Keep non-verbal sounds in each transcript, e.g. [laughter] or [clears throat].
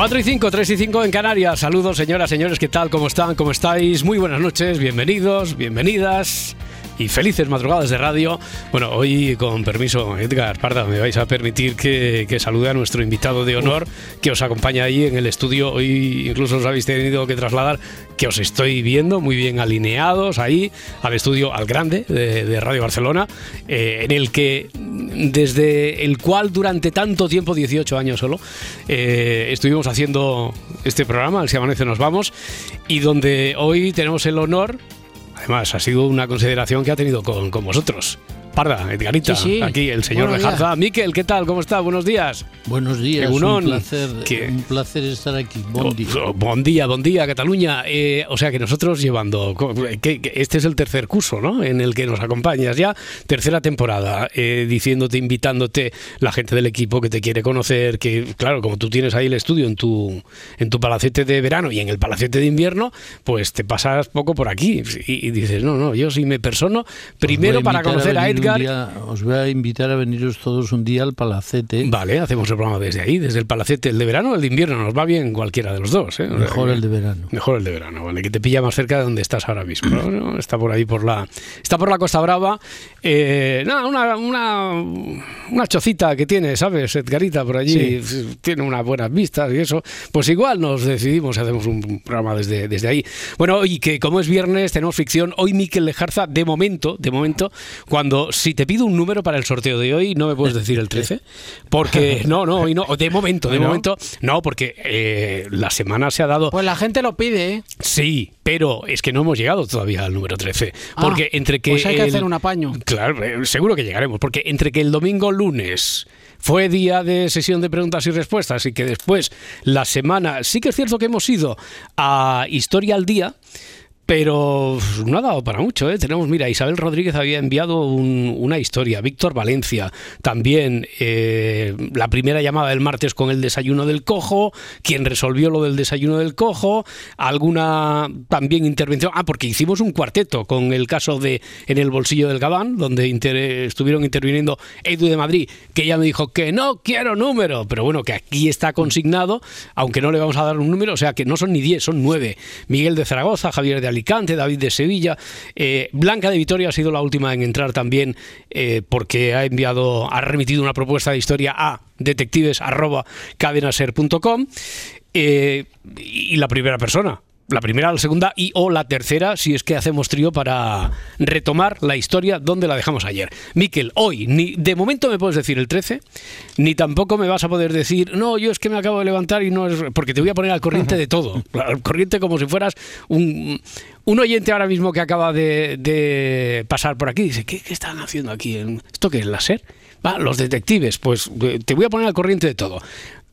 Cuatro y 5, 3 y 5 en Canarias. Saludos, señoras, señores, ¿qué tal? ¿Cómo están? ¿Cómo estáis? Muy buenas noches, bienvenidos, bienvenidas y felices madrugadas de radio. Bueno, hoy con permiso, Edgar Parda, me vais a permitir que, que salude a nuestro invitado de honor que os acompaña ahí en el estudio. Hoy incluso os habéis tenido que trasladar, que os estoy viendo muy bien alineados ahí al estudio, al grande de, Radio Barcelona, eh, en el que desde el cual durante tanto tiempo, 18 años solo, eh, estuvimos haciendo este programa, al Si Amanece Nos Vamos, y donde hoy tenemos el honor Además, ha sido una consideración que ha tenido con, con vosotros. Parda, Edgarita, Sí, sí. aquí el señor Buenos Lejarza. Miquel, ¿qué tal? ¿Cómo está? Buenos días. Buenos días, Egunon, un placer, un placer estar aquí. Bon día. Oh, Bon día, bon día, Cataluña. Eh, o sea que nosotros llevando, co- que, que este es el tercer curso, ¿no? En el que nos acompañas ya, tercera temporada, eh, diciéndote, invitándote la gente del equipo que te quiere conocer, que claro, como tú tienes ahí el estudio en tu, en tu palacete de verano y en el palacete de invierno, pues te pasas poco por aquí y, y dices, no, no, yo sí me persono primero Os voy para conocer a, un día- os voy a invitar a veniros todos un día al Palacete. Vale, hacemos el programa desde ahí, desde el palacete, el de verano o el de invierno, nos va bien cualquiera de los dos. ¿eh? O sea Mejor el de verano. Mejor el de verano, vale, que te pilla más cerca de donde estás ahora mismo. Está por ahí por la, está por la Costa Brava. Eh, nada, una, una, una chocita que tiene, ¿sabes? Edgarita por allí tiene unas buenas vistas y eso. Pues igual nos decidimos y hacemos un programa desde, desde ahí. Bueno, y que como es viernes tenemos ficción. Hoy Miquel Lejarza, de momento, de momento, cuando si te pido un número para el sorteo de hoy, no me puedes decir el 13, porque [laughs] no, no, hoy no, de momento, de momento, no, porque eh, la semana se ha dado Pues la gente lo pide, ¿eh? Sí, pero es que no hemos llegado todavía al número 13. Porque Ah, entre que. pues hay que el- hacer un apaño. Claro, eh, seguro que llegaremos. Porque entre que el domingo lunes fue día de sesión de preguntas y respuestas y que después la semana. Sí que es cierto que hemos ido a Historia al Día. Pero no ha dado para mucho, ¿eh? Tenemos, mira, Isabel Rodríguez había enviado un- una historia, Víctor Valencia también, eh, la primera llamada del martes con el desayuno del cojo, quien resolvió lo del desayuno del cojo, alguna también intervención, ah, porque hicimos un cuarteto con el caso de En el bolsillo del Gabán, donde estuvieron interviniendo Edu de Madrid, que ella me dijo que no quiero número, pero bueno, que aquí está consignado, aunque no le vamos a dar un número, o sea que no son ni 10, son 9. Miguel de Zaragoza, Javier de David de Sevilla, eh, Blanca de Vitoria ha sido la última en entrar también eh, porque ha enviado, ha remitido una propuesta de historia a detectives@cadenaser.com eh, y la primera persona. La primera, la segunda y o la tercera, si es que hacemos trío para retomar la historia donde la dejamos ayer. Miquel, hoy, ni de momento me puedes decir el 13, ni tampoco me vas a poder decir, no, yo es que me acabo de levantar y no es. Porque te voy a poner al corriente de todo. Al corriente como si fueras un, un oyente ahora mismo que acaba de, de pasar por aquí. Dice, ¿qué, qué están haciendo aquí? ¿Esto qué es láser? Va, los detectives, pues eh, te voy a poner al corriente de todo.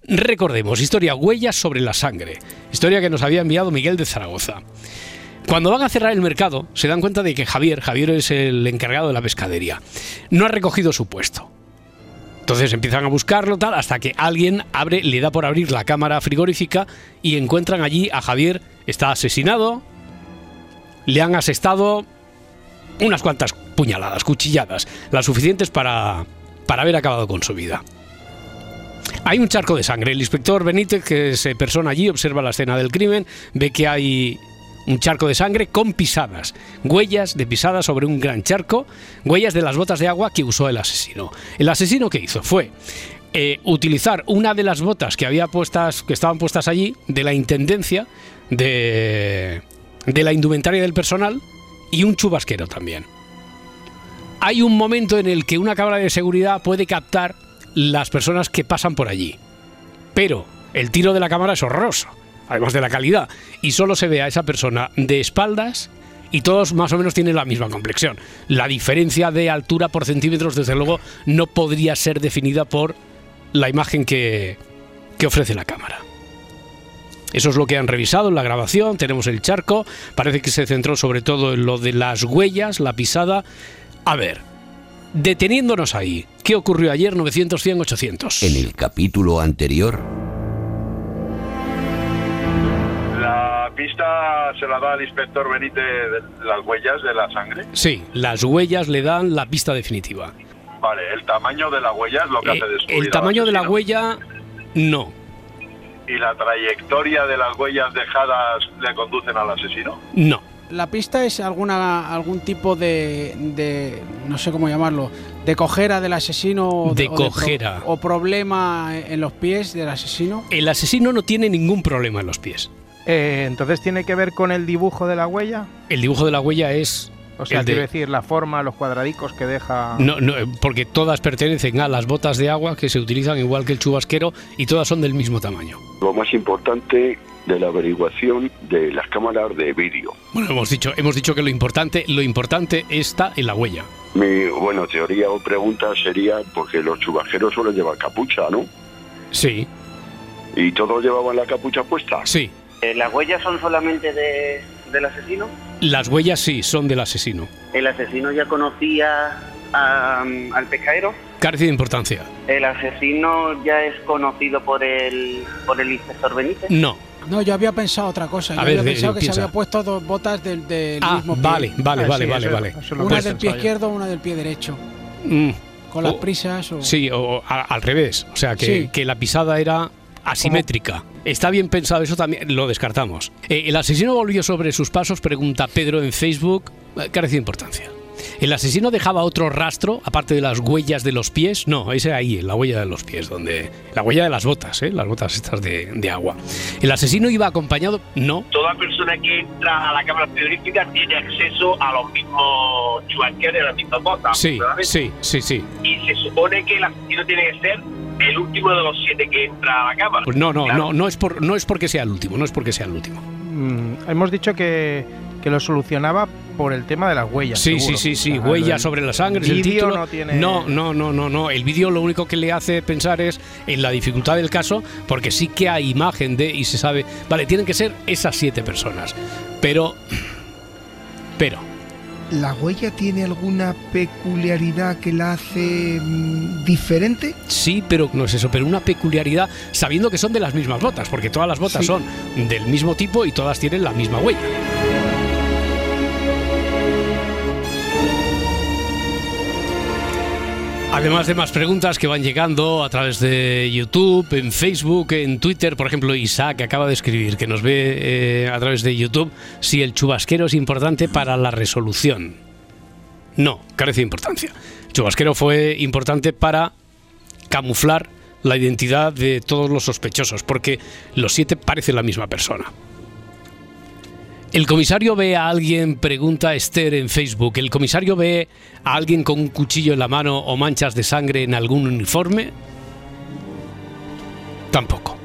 Recordemos, historia Huellas sobre la sangre, historia que nos había enviado Miguel de Zaragoza. Cuando van a cerrar el mercado, se dan cuenta de que Javier, Javier es el encargado de la pescadería, no ha recogido su puesto. Entonces empiezan a buscarlo tal hasta que alguien abre, le da por abrir la cámara frigorífica y encuentran allí a Javier, está asesinado, le han asestado unas cuantas puñaladas, cuchilladas, las suficientes para, para haber acabado con su vida. Hay un charco de sangre. El inspector Benítez, que se persona allí, observa la escena del crimen, ve que hay un charco de sangre con pisadas, huellas de pisadas sobre un gran charco, huellas de las botas de agua que usó el asesino. El asesino que hizo fue eh, utilizar una de las botas que había puestas, que estaban puestas allí, de la intendencia, de, de la indumentaria del personal y un chubasquero también. Hay un momento en el que una cámara de seguridad puede captar las personas que pasan por allí. Pero el tiro de la cámara es horroroso. además de la calidad, y solo se ve a esa persona de espaldas y todos más o menos tienen la misma complexión. La diferencia de altura por centímetros, desde luego, no podría ser definida por la imagen que, que ofrece la cámara. Eso es lo que han revisado en la grabación. Tenemos el charco. Parece que se centró sobre todo en lo de las huellas, la pisada. A ver, deteniéndonos ahí, ¿qué ocurrió ayer 900, 100, 800? En el capítulo anterior, La pista se la da al inspector Benítez de las huellas de la sangre. Sí, las huellas le dan la pista definitiva. Vale, el tamaño de la huella es lo que Eh, hace descubrir el tamaño de la huella, no. ¿Y la trayectoria de las huellas dejadas le conducen al asesino? No. La pista es alguna algún tipo de, de no sé cómo llamarlo, de cojera del asesino o De o pro- cojera. o problema en los pies del asesino. El asesino no tiene ningún problema en los pies. Eh, entonces tiene que ver con el dibujo de la huella. El dibujo de la huella es O sea, de- quiero decir, la forma, los cuadradicos que deja. No, no, porque todas pertenecen a las botas de agua que se utilizan igual que el chubasquero y todas son del mismo tamaño. Lo más importante de la averiguación de las cámaras de vídeo. Bueno, hemos dicho, hemos dicho que lo importante, lo importante está en la huella. Mi, bueno, teoría o pregunta sería porque los chubajeros suelen llevar capucha, ¿no? Sí, ¿Y todos llevaban la capucha puesta? sí. Eh, ¿Las huellas son solamente de, del asesino? Las huellas sí son del asesino. ¿El asesino ya conocía a- al pescadero? Carece de importancia. ¿El asesino ya es conocido por el, por el inspector Benítez? No. No, yo había pensado otra cosa. Yo A había pensado que piensa. se había puesto dos botas del, del Ah, mismo pie. vale, vale, Ah, vale, sí, vale, vale. Una que del pie izquierdo, una del pie derecho. Mm, Con las prisas o... Sí, o a- al revés. O sea, que, Sí. que la pisada era asimétrica. Está bien pensado, eso también lo descartamos. Eh, el asesino volvió sobre sus pasos, pregunta Pedro en Facebook, eh, carece de importancia. ¿El asesino dejaba otro rastro, aparte de las huellas de los pies? No, ese ahí, la huella de los pies, donde la huella de las botas, ¿eh? las botas estas de, de agua. ¿El asesino iba acompañado? No. toda persona que entra a la cámara frigorífica tiene acceso a los mismos chubasqueros y a las mismas botas. Sí, sí, sí, sí. Y se supone que el asesino tiene que ser el último de los siete que entra a la cámara. Pues no, no, Claro. no, no es, por, no es porque sea el último, no es porque sea el último. Mm, hemos dicho que, que lo solucionaba por el tema de las huellas. Sí, seguro. sí, sí, sí, O sea, huella el- sobre la sangre, es el vídeo título. no tiene- no, no, no, no, no. El vídeo lo único que le hace pensar es en la dificultad del caso, porque sí que hay imagen de y se sabe, vale, tienen que ser esas siete personas, pero, pero, ¿La huella tiene alguna peculiaridad que la hace mm, diferente? sí, pero no es eso, pero una peculiaridad, sabiendo que son de las mismas botas, porque todas las botas Sí. son del mismo tipo y todas tienen la misma huella. Además de más preguntas que van llegando a través de YouTube, en Facebook, en Twitter, por ejemplo, Isaac acaba de escribir que nos ve eh, a través de YouTube si el chubasquero es importante para la resolución. No, carece de importancia. El chubasquero fue importante para camuflar la identidad de todos los sospechosos, porque los siete parecen la misma persona. El comisario ve a alguien, pregunta Esther en Facebook, ¿el comisario ve a alguien con un cuchillo en la mano o manchas de sangre en algún uniforme? Tampoco.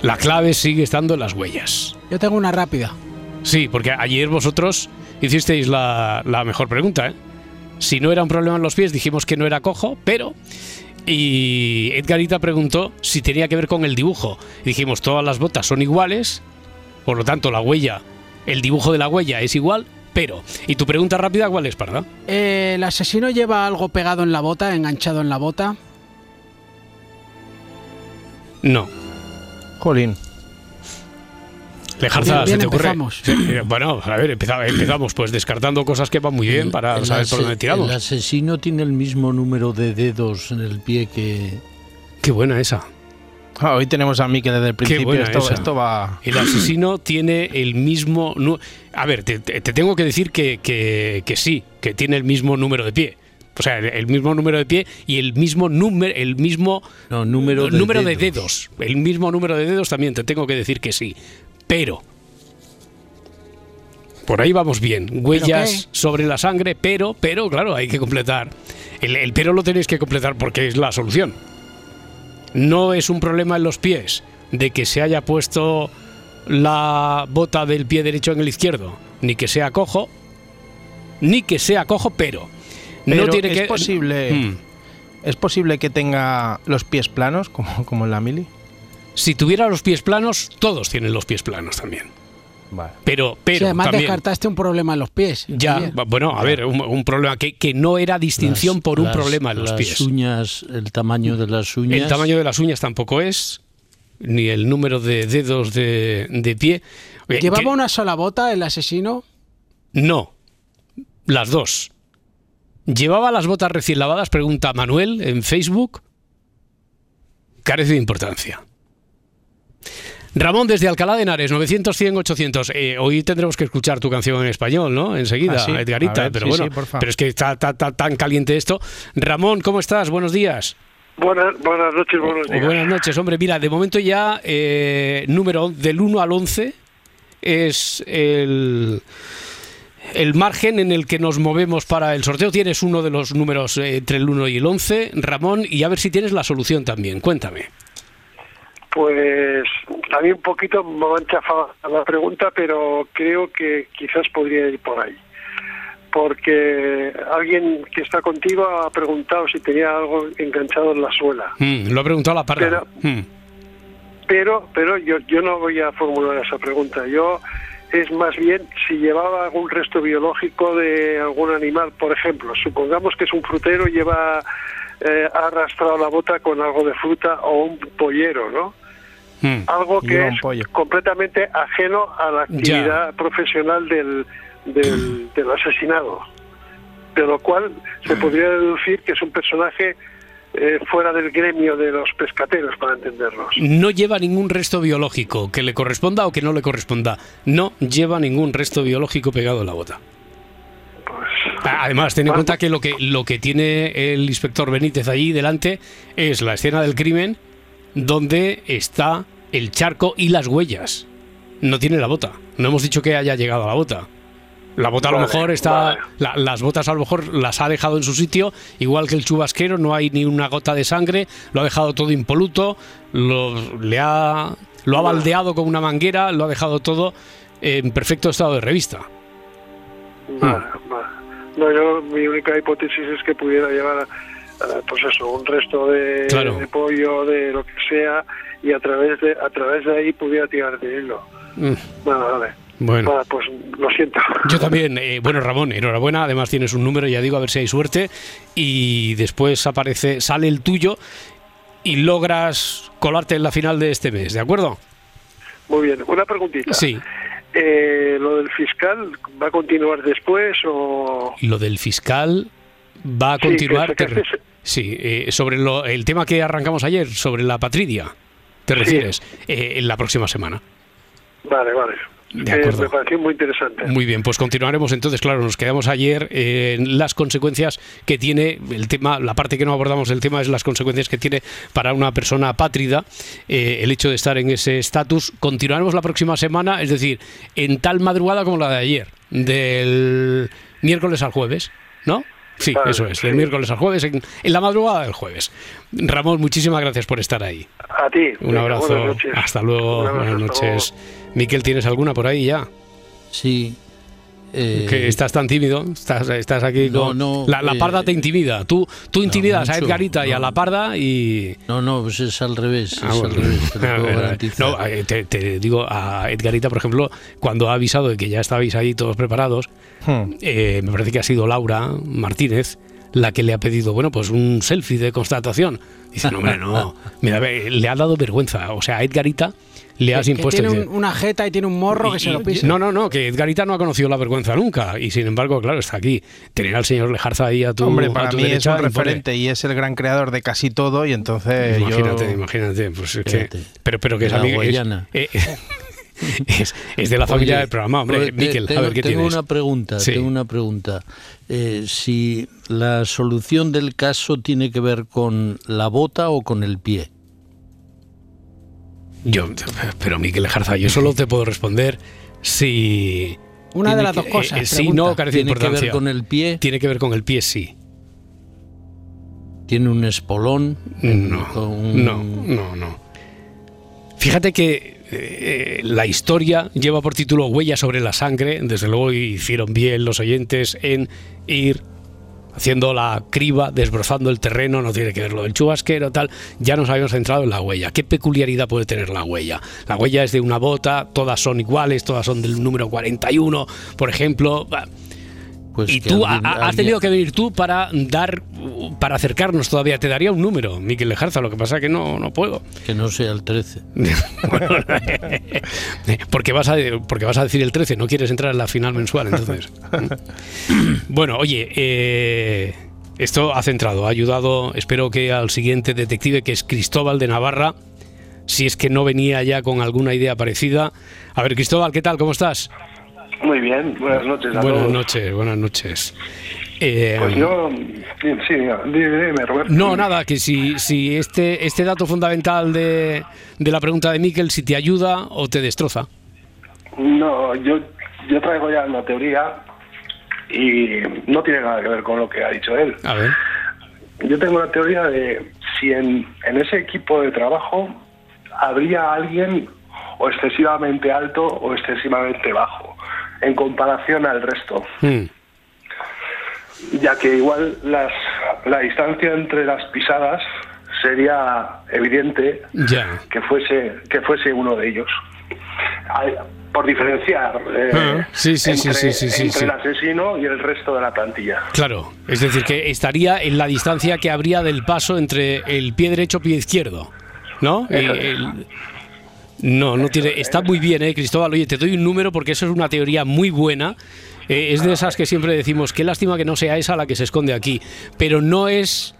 La clave sigue estando en las huellas. Yo tengo una rápida. Sí, porque ayer vosotros hicisteis la, la mejor pregunta. ¿eh? Si no era un problema en los pies, dijimos que no era cojo, pero... Y Edgarita preguntó si tenía que ver con el dibujo. Dijimos, todas las botas son iguales, por lo tanto la huella, el dibujo de la huella es igual, pero... ¿Y tu pregunta rápida cuál es, Parda? Eh, ¿El asesino lleva algo pegado en la bota, enganchado en la bota? No. Jolín. Lejarza, Bien, bien, ¿se te ocurre? empezamos. Bueno, a ver, empeza- empezamos pues descartando cosas que van muy bien para El saber por dónde tiramos. El asesino tiene el mismo número de dedos en el pie que... Qué buena esa. Ah, hoy tenemos a Miki desde el principio. Esto, esto va. El asesino tiene el mismo... A ver, te, te- te tengo que decir que, que- que sí, que tiene el mismo número de pie. O sea, el, mismo número de pie y el mismo número, el mismo No, número de número dedos. de dedos. El mismo número de dedos también te tengo que decir que sí. Pero por ahí vamos bien. Huellas sobre la sangre, pero, pero, claro, hay que completar. El, el pero lo tenéis que completar porque es la solución. No es un problema en los pies. de que se haya puesto la bota del pie derecho en el izquierdo, ni que sea cojo, ni que sea cojo, pero, Pero no tiene es que posible. Mm. ¿Es posible que tenga los pies planos, como, como en la mili? Si tuviera los pies planos, todos tienen los pies planos también. Vale. Pero, además también, descartaste un problema en los pies. ya, bueno, a ver, un, un problema que, que no era distinción Las- por un las- problema en los las pies. uñas, el tamaño de las uñas. El tamaño de las uñas tampoco es, ni el número de dedos de, de pie. Oye, ¿Llevaba que- una sola bota el asesino? No, las dos. ¿Llevaba las botas recién lavadas? Pregunta Manuel en Facebook. Carece de importancia. Ramón desde Alcalá de Henares, 900, 100, 800. Eh, hoy tendremos que escuchar tu canción en español, ¿no? Enseguida, Ah, sí. Edgarita. A ver, pero sí, bueno, sí, pero es que está, está- está tan caliente esto. Ramón, ¿cómo estás? Buenos días. Buenas, buenas noches, buenos O días. buenas noches, hombre. Mira, de momento ya eh, número del 1 al 11 es el, el margen en el que nos movemos para el sorteo. Tienes uno de los números eh, entre el 1 y el 11, Ramón, y a ver si tienes la solución también. Cuéntame. Pues a mí un poquito me ha enchafado la pregunta, pero creo que quizás podría ir por ahí. Porque alguien que está contigo ha preguntado si tenía algo enganchado en la suela. Mm, lo ha preguntado la parda. Mm. Pero, pero yo, yo no voy a formular esa pregunta. Yo es más bien si llevaba algún resto biológico de algún animal. Por ejemplo, supongamos que es un frutero y lleva eh, ha arrastrado la bota con algo de fruta o un pollero, ¿no? Mm. Algo que es pollo. completamente ajeno a la actividad profesional del, del, del asesinado. De lo cual se podría deducir que es un personaje eh, fuera del gremio de los pescateros, para entendernos. No lleva ningún resto biológico que le corresponda o que no le corresponda. No lleva ningún resto biológico pegado en la bota. Ah, Además, ten en cuenta que lo que lo que tiene el inspector Benítez allí delante es la escena del crimen donde está el charco y las huellas. No tiene la bota. No hemos dicho que haya llegado a la bota. La bota a lo Vale, mejor está. vale. la- las botas a lo mejor las ha dejado en su sitio, igual que el chubasquero, no hay ni una gota de sangre, lo ha dejado todo impoluto, lo, le ha, lo ha baldeado con una manguera, lo ha dejado todo en perfecto estado de revista. Vale. No, yo mi única hipótesis es que pudiera llevar, eh, pues eso, un resto de, Claro. de pollo, de lo que sea, y a través de a través de ahí pudiera tirar de hilo. Mm, Vale, vale. Bueno. Pues lo siento. Yo también. eh, bueno, Ramón, enhorabuena. Además tienes un número, ya digo, a ver si hay suerte. Y después aparece, sale el tuyo y logras colarte en la final de este mes, ¿de acuerdo? Muy bien. Una preguntita. Sí. Eh, ¿Lo del fiscal va a continuar después o...? Lo del fiscal va a Sí, continuar. que te- sacaste- sí, eh, sobre lo- el tema que arrancamos ayer, sobre la patridia, ¿te refieres? Eh, en la próxima semana. Vale, vale. De Eh, acuerdo. me pareció muy interesante. Muy bien, pues continuaremos entonces, claro, nos quedamos ayer en las consecuencias que tiene el tema, la parte que no abordamos del tema es las consecuencias que tiene para una persona apátrida eh, el hecho de estar en ese estatus. Continuaremos la próxima semana, es decir, en tal madrugada como la de ayer, del miércoles al jueves, ¿no? Sí, eso es, del sí. miércoles al jueves, en, en la madrugada del jueves. Ramón, muchísimas gracias por estar ahí. A ti. Un abrazo, buenas noches. hasta luego, Un abrazo, buenas noches. Miquel, ¿tienes alguna por ahí ya? Sí. Eh, que estás tan tímido, estás, estás aquí No, con... no, la, la eh, parda te intimida, tú, tú intimidas a mucho, Edgarita y a no. la parda y... No, no, pues es al revés. Ah, es bueno. al revés, te lo [laughs] puedo no, eh, te, te digo, a Edgarita, por ejemplo, cuando ha avisado de que ya estabais ahí todos preparados, Hmm. eh, me parece que ha sido Laura Martínez la que le ha pedido, bueno, pues un selfie de constatación. Dice, no, hombre, no. [laughs] Mira, ve, le ha dado vergüenza. O sea, a Edgarita le has que impuesto... tiene dice, un- una jeta y tiene un morro que se lo pisa. no, no, no, que Edgarita no ha conocido la vergüenza nunca. Y sin embargo, claro, está aquí. Tener al señor Lejarza ahí a tu, Hombre, a para tu mí es derecha un referente y es el gran creador de casi todo y entonces Imagínate, yo... imagínate. Pues es que- Fíjate. pero, pero que es La amigo. es- eh, [laughs] es, es de la familia Oye, del programa, hombre. Miquel, tengo, a ver qué tengo tienes. una pregunta, Sí. tengo una pregunta. Eh, si la solución del caso tiene que ver con la bota o con el pie. Yo, pero Miquel Lejarza, yo solo te puedo responder si. Una de las que- dos cosas. eh, sí, pregunta. no, carece de ¿Tiene que ver con el pie? Tiene que ver con el pie, sí. ¿Tiene un espolón? No, un- no, no, no. Fíjate que eh, la historia lleva por título Huella sobre la sangre. Desde luego hicieron bien los oyentes en ir haciendo la criba, desbrozando el terreno, no tiene que ver lo del chubasquero, tal. Ya nos habíamos centrado en la huella. ¿Qué peculiaridad puede tener la huella? La huella es de una bota, todas son iguales, todas son del número 41, por ejemplo. Pues y tú alguien- ha- has alguien- tenido que venir tú para dar, para acercarnos todavía. Te daría un número, Miquel Lejarza, lo que pasa es que no, no puedo. Que no sea el 13. [laughs] porque, vas a, porque vas a decir el 13, no quieres entrar en la final mensual, entonces. [laughs] bueno, oye, eh, esto ha centrado, ha ayudado, espero que al siguiente detective, que es Cristóbal de Navarra, si es que no venía ya con alguna idea parecida. A ver, Cristóbal, ¿qué tal? ¿Cómo estás? Muy bien, buenas noches a Buenas todos. noches, buenas noches. Eh, Pues yo, sí, dime, Roberto. No, nada, que si, si este, este dato fundamental de, de la pregunta de Miquel, si te ayuda o te destroza. No, yo, yo traigo ya una teoría y no tiene nada que ver con lo que ha dicho él. A ver. Yo tengo la teoría de si en, en ese equipo de trabajo habría alguien o excesivamente alto o excesivamente bajo en comparación al resto. Hmm. ya que igual las, la distancia entre las pisadas sería evidente Ya. que fuese que fuese uno de ellos por diferenciar eh, Ah, sí, sí, sí, entre, sí, el asesino y el resto de la plantilla Claro, es decir, que estaría en la distancia que habría del paso entre el pie derecho y pie izquierdo, ¿no? El- no, no tiene. Está muy bien, ¿eh, Cristóbal? Oye, te doy un número porque eso es una teoría muy buena. Eh, es de esas que siempre decimos, qué lástima que no sea esa la que se esconde aquí. Pero no es.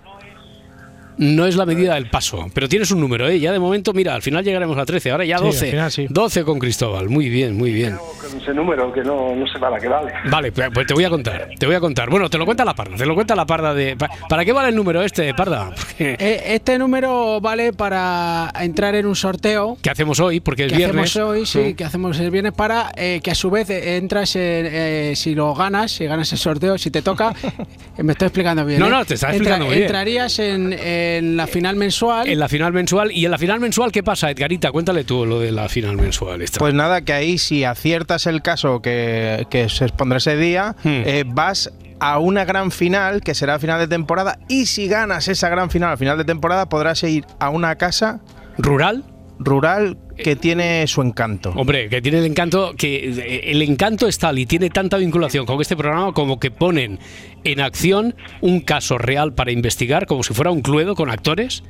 No es la medida del paso, pero tienes un número, ¿eh? Ya de momento, mira, al final llegaremos a 13, ahora ya Sí, al 12. final sí. 12 con Cristóbal, muy bien, muy bien. con ese número que no, no sé para qué vale Vale, pues pues te voy a contar, te voy a contar. Bueno, te lo cuenta la parda, te lo cuenta la parda de... pa- ¿Para qué vale el número este, parda? [laughs] Eh, Este número vale para entrar en un sorteo ¿Qué hacemos hoy? Porque es que viernes. hacemos hoy, sí, que hacemos el viernes para eh, que a su vez eh, entras en, eh, si lo ganas, si ganas el sorteo, si te toca, [laughs] eh, me estoy explicando bien. No, ¿eh? no, te estás explicando bien. Entrarías en, en la final mensual. En la final mensual. ¿Y en la final mensual qué pasa, Edgarita? Cuéntale tú lo de la final mensual. Esta. Pues nada, que ahí si aciertas el caso que, que se expondrá ese día, Hmm. eh, vas a una gran final, que será a final de temporada, y si ganas esa gran final a final de temporada, podrás ir a una casa ¿Rural? rural que tiene su encanto. Hombre, que tiene el encanto, que eh, el encanto es tal y tiene tanta vinculación con este programa como que ponen en acción un caso real para investigar, como si fuera un cluedo con actores.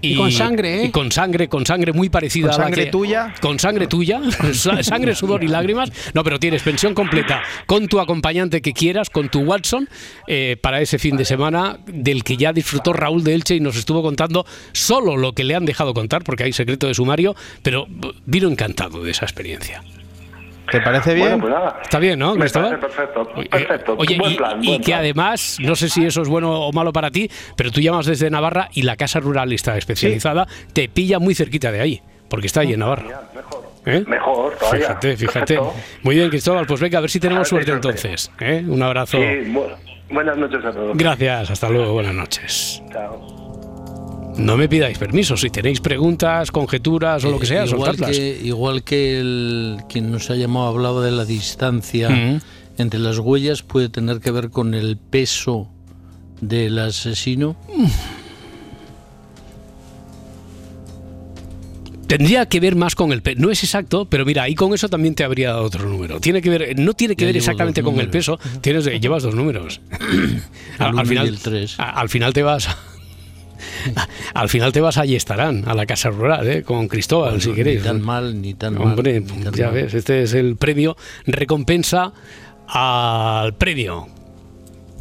Y con sangre, ¿eh? Y con sangre, con sangre muy parecida Con a la sangre que- tuya. Con sangre tuya, [laughs] sa- sangre, sudor y lágrimas. No, pero tienes pensión completa con tu acompañante que quieras, con tu Watson, eh, para ese fin de semana del que ya disfrutó Raúl de Elche y nos estuvo contando solo lo que le han dejado contar, porque hay secreto de sumario, pero vino encantado de esa experiencia. ¿Te parece bien? bueno pues nada Está bien, ¿no, me Cristóbal? parece perfecto perfecto Oye, buen y, plan y buen que plan. además, no sé si eso es bueno o malo para ti, pero tú llamas desde Navarra y la casa rural está especializada, te pilla muy cerquita de ahí, porque está ahí en Navarra. ¿Eh? mejor todavía Fíjate, fíjate. Perfecto. Muy bien, Cristóbal, pues venga, a ver si tenemos ver suerte entonces. ¿eh? Un abrazo. Sí, bueno, buenas noches a todos Gracias, hasta luego, buenas noches. Chao. No me pidáis permiso, si tenéis preguntas, conjeturas o lo que sea, Eh, igual soltadlas. que, igual que el, quien nos ha llamado hablaba de la distancia Mm. entre las huellas, puede tener que ver con el peso del asesino. Tendría que ver más con el peso. No es exacto, pero mira, ahí con eso también te habría dado otro número. Tiene que ver, no tiene que Ya ver exactamente con el peso. Tienes, llevas dos números. al, final, al final te vas. [laughs] Al final te vas a Estarán, a la casa rural, ¿eh? con Cristóbal, si Ni queréis. tan mal, ni tan mal. Hombre, ni tan ya mal. ves, este es el premio recompensa al premio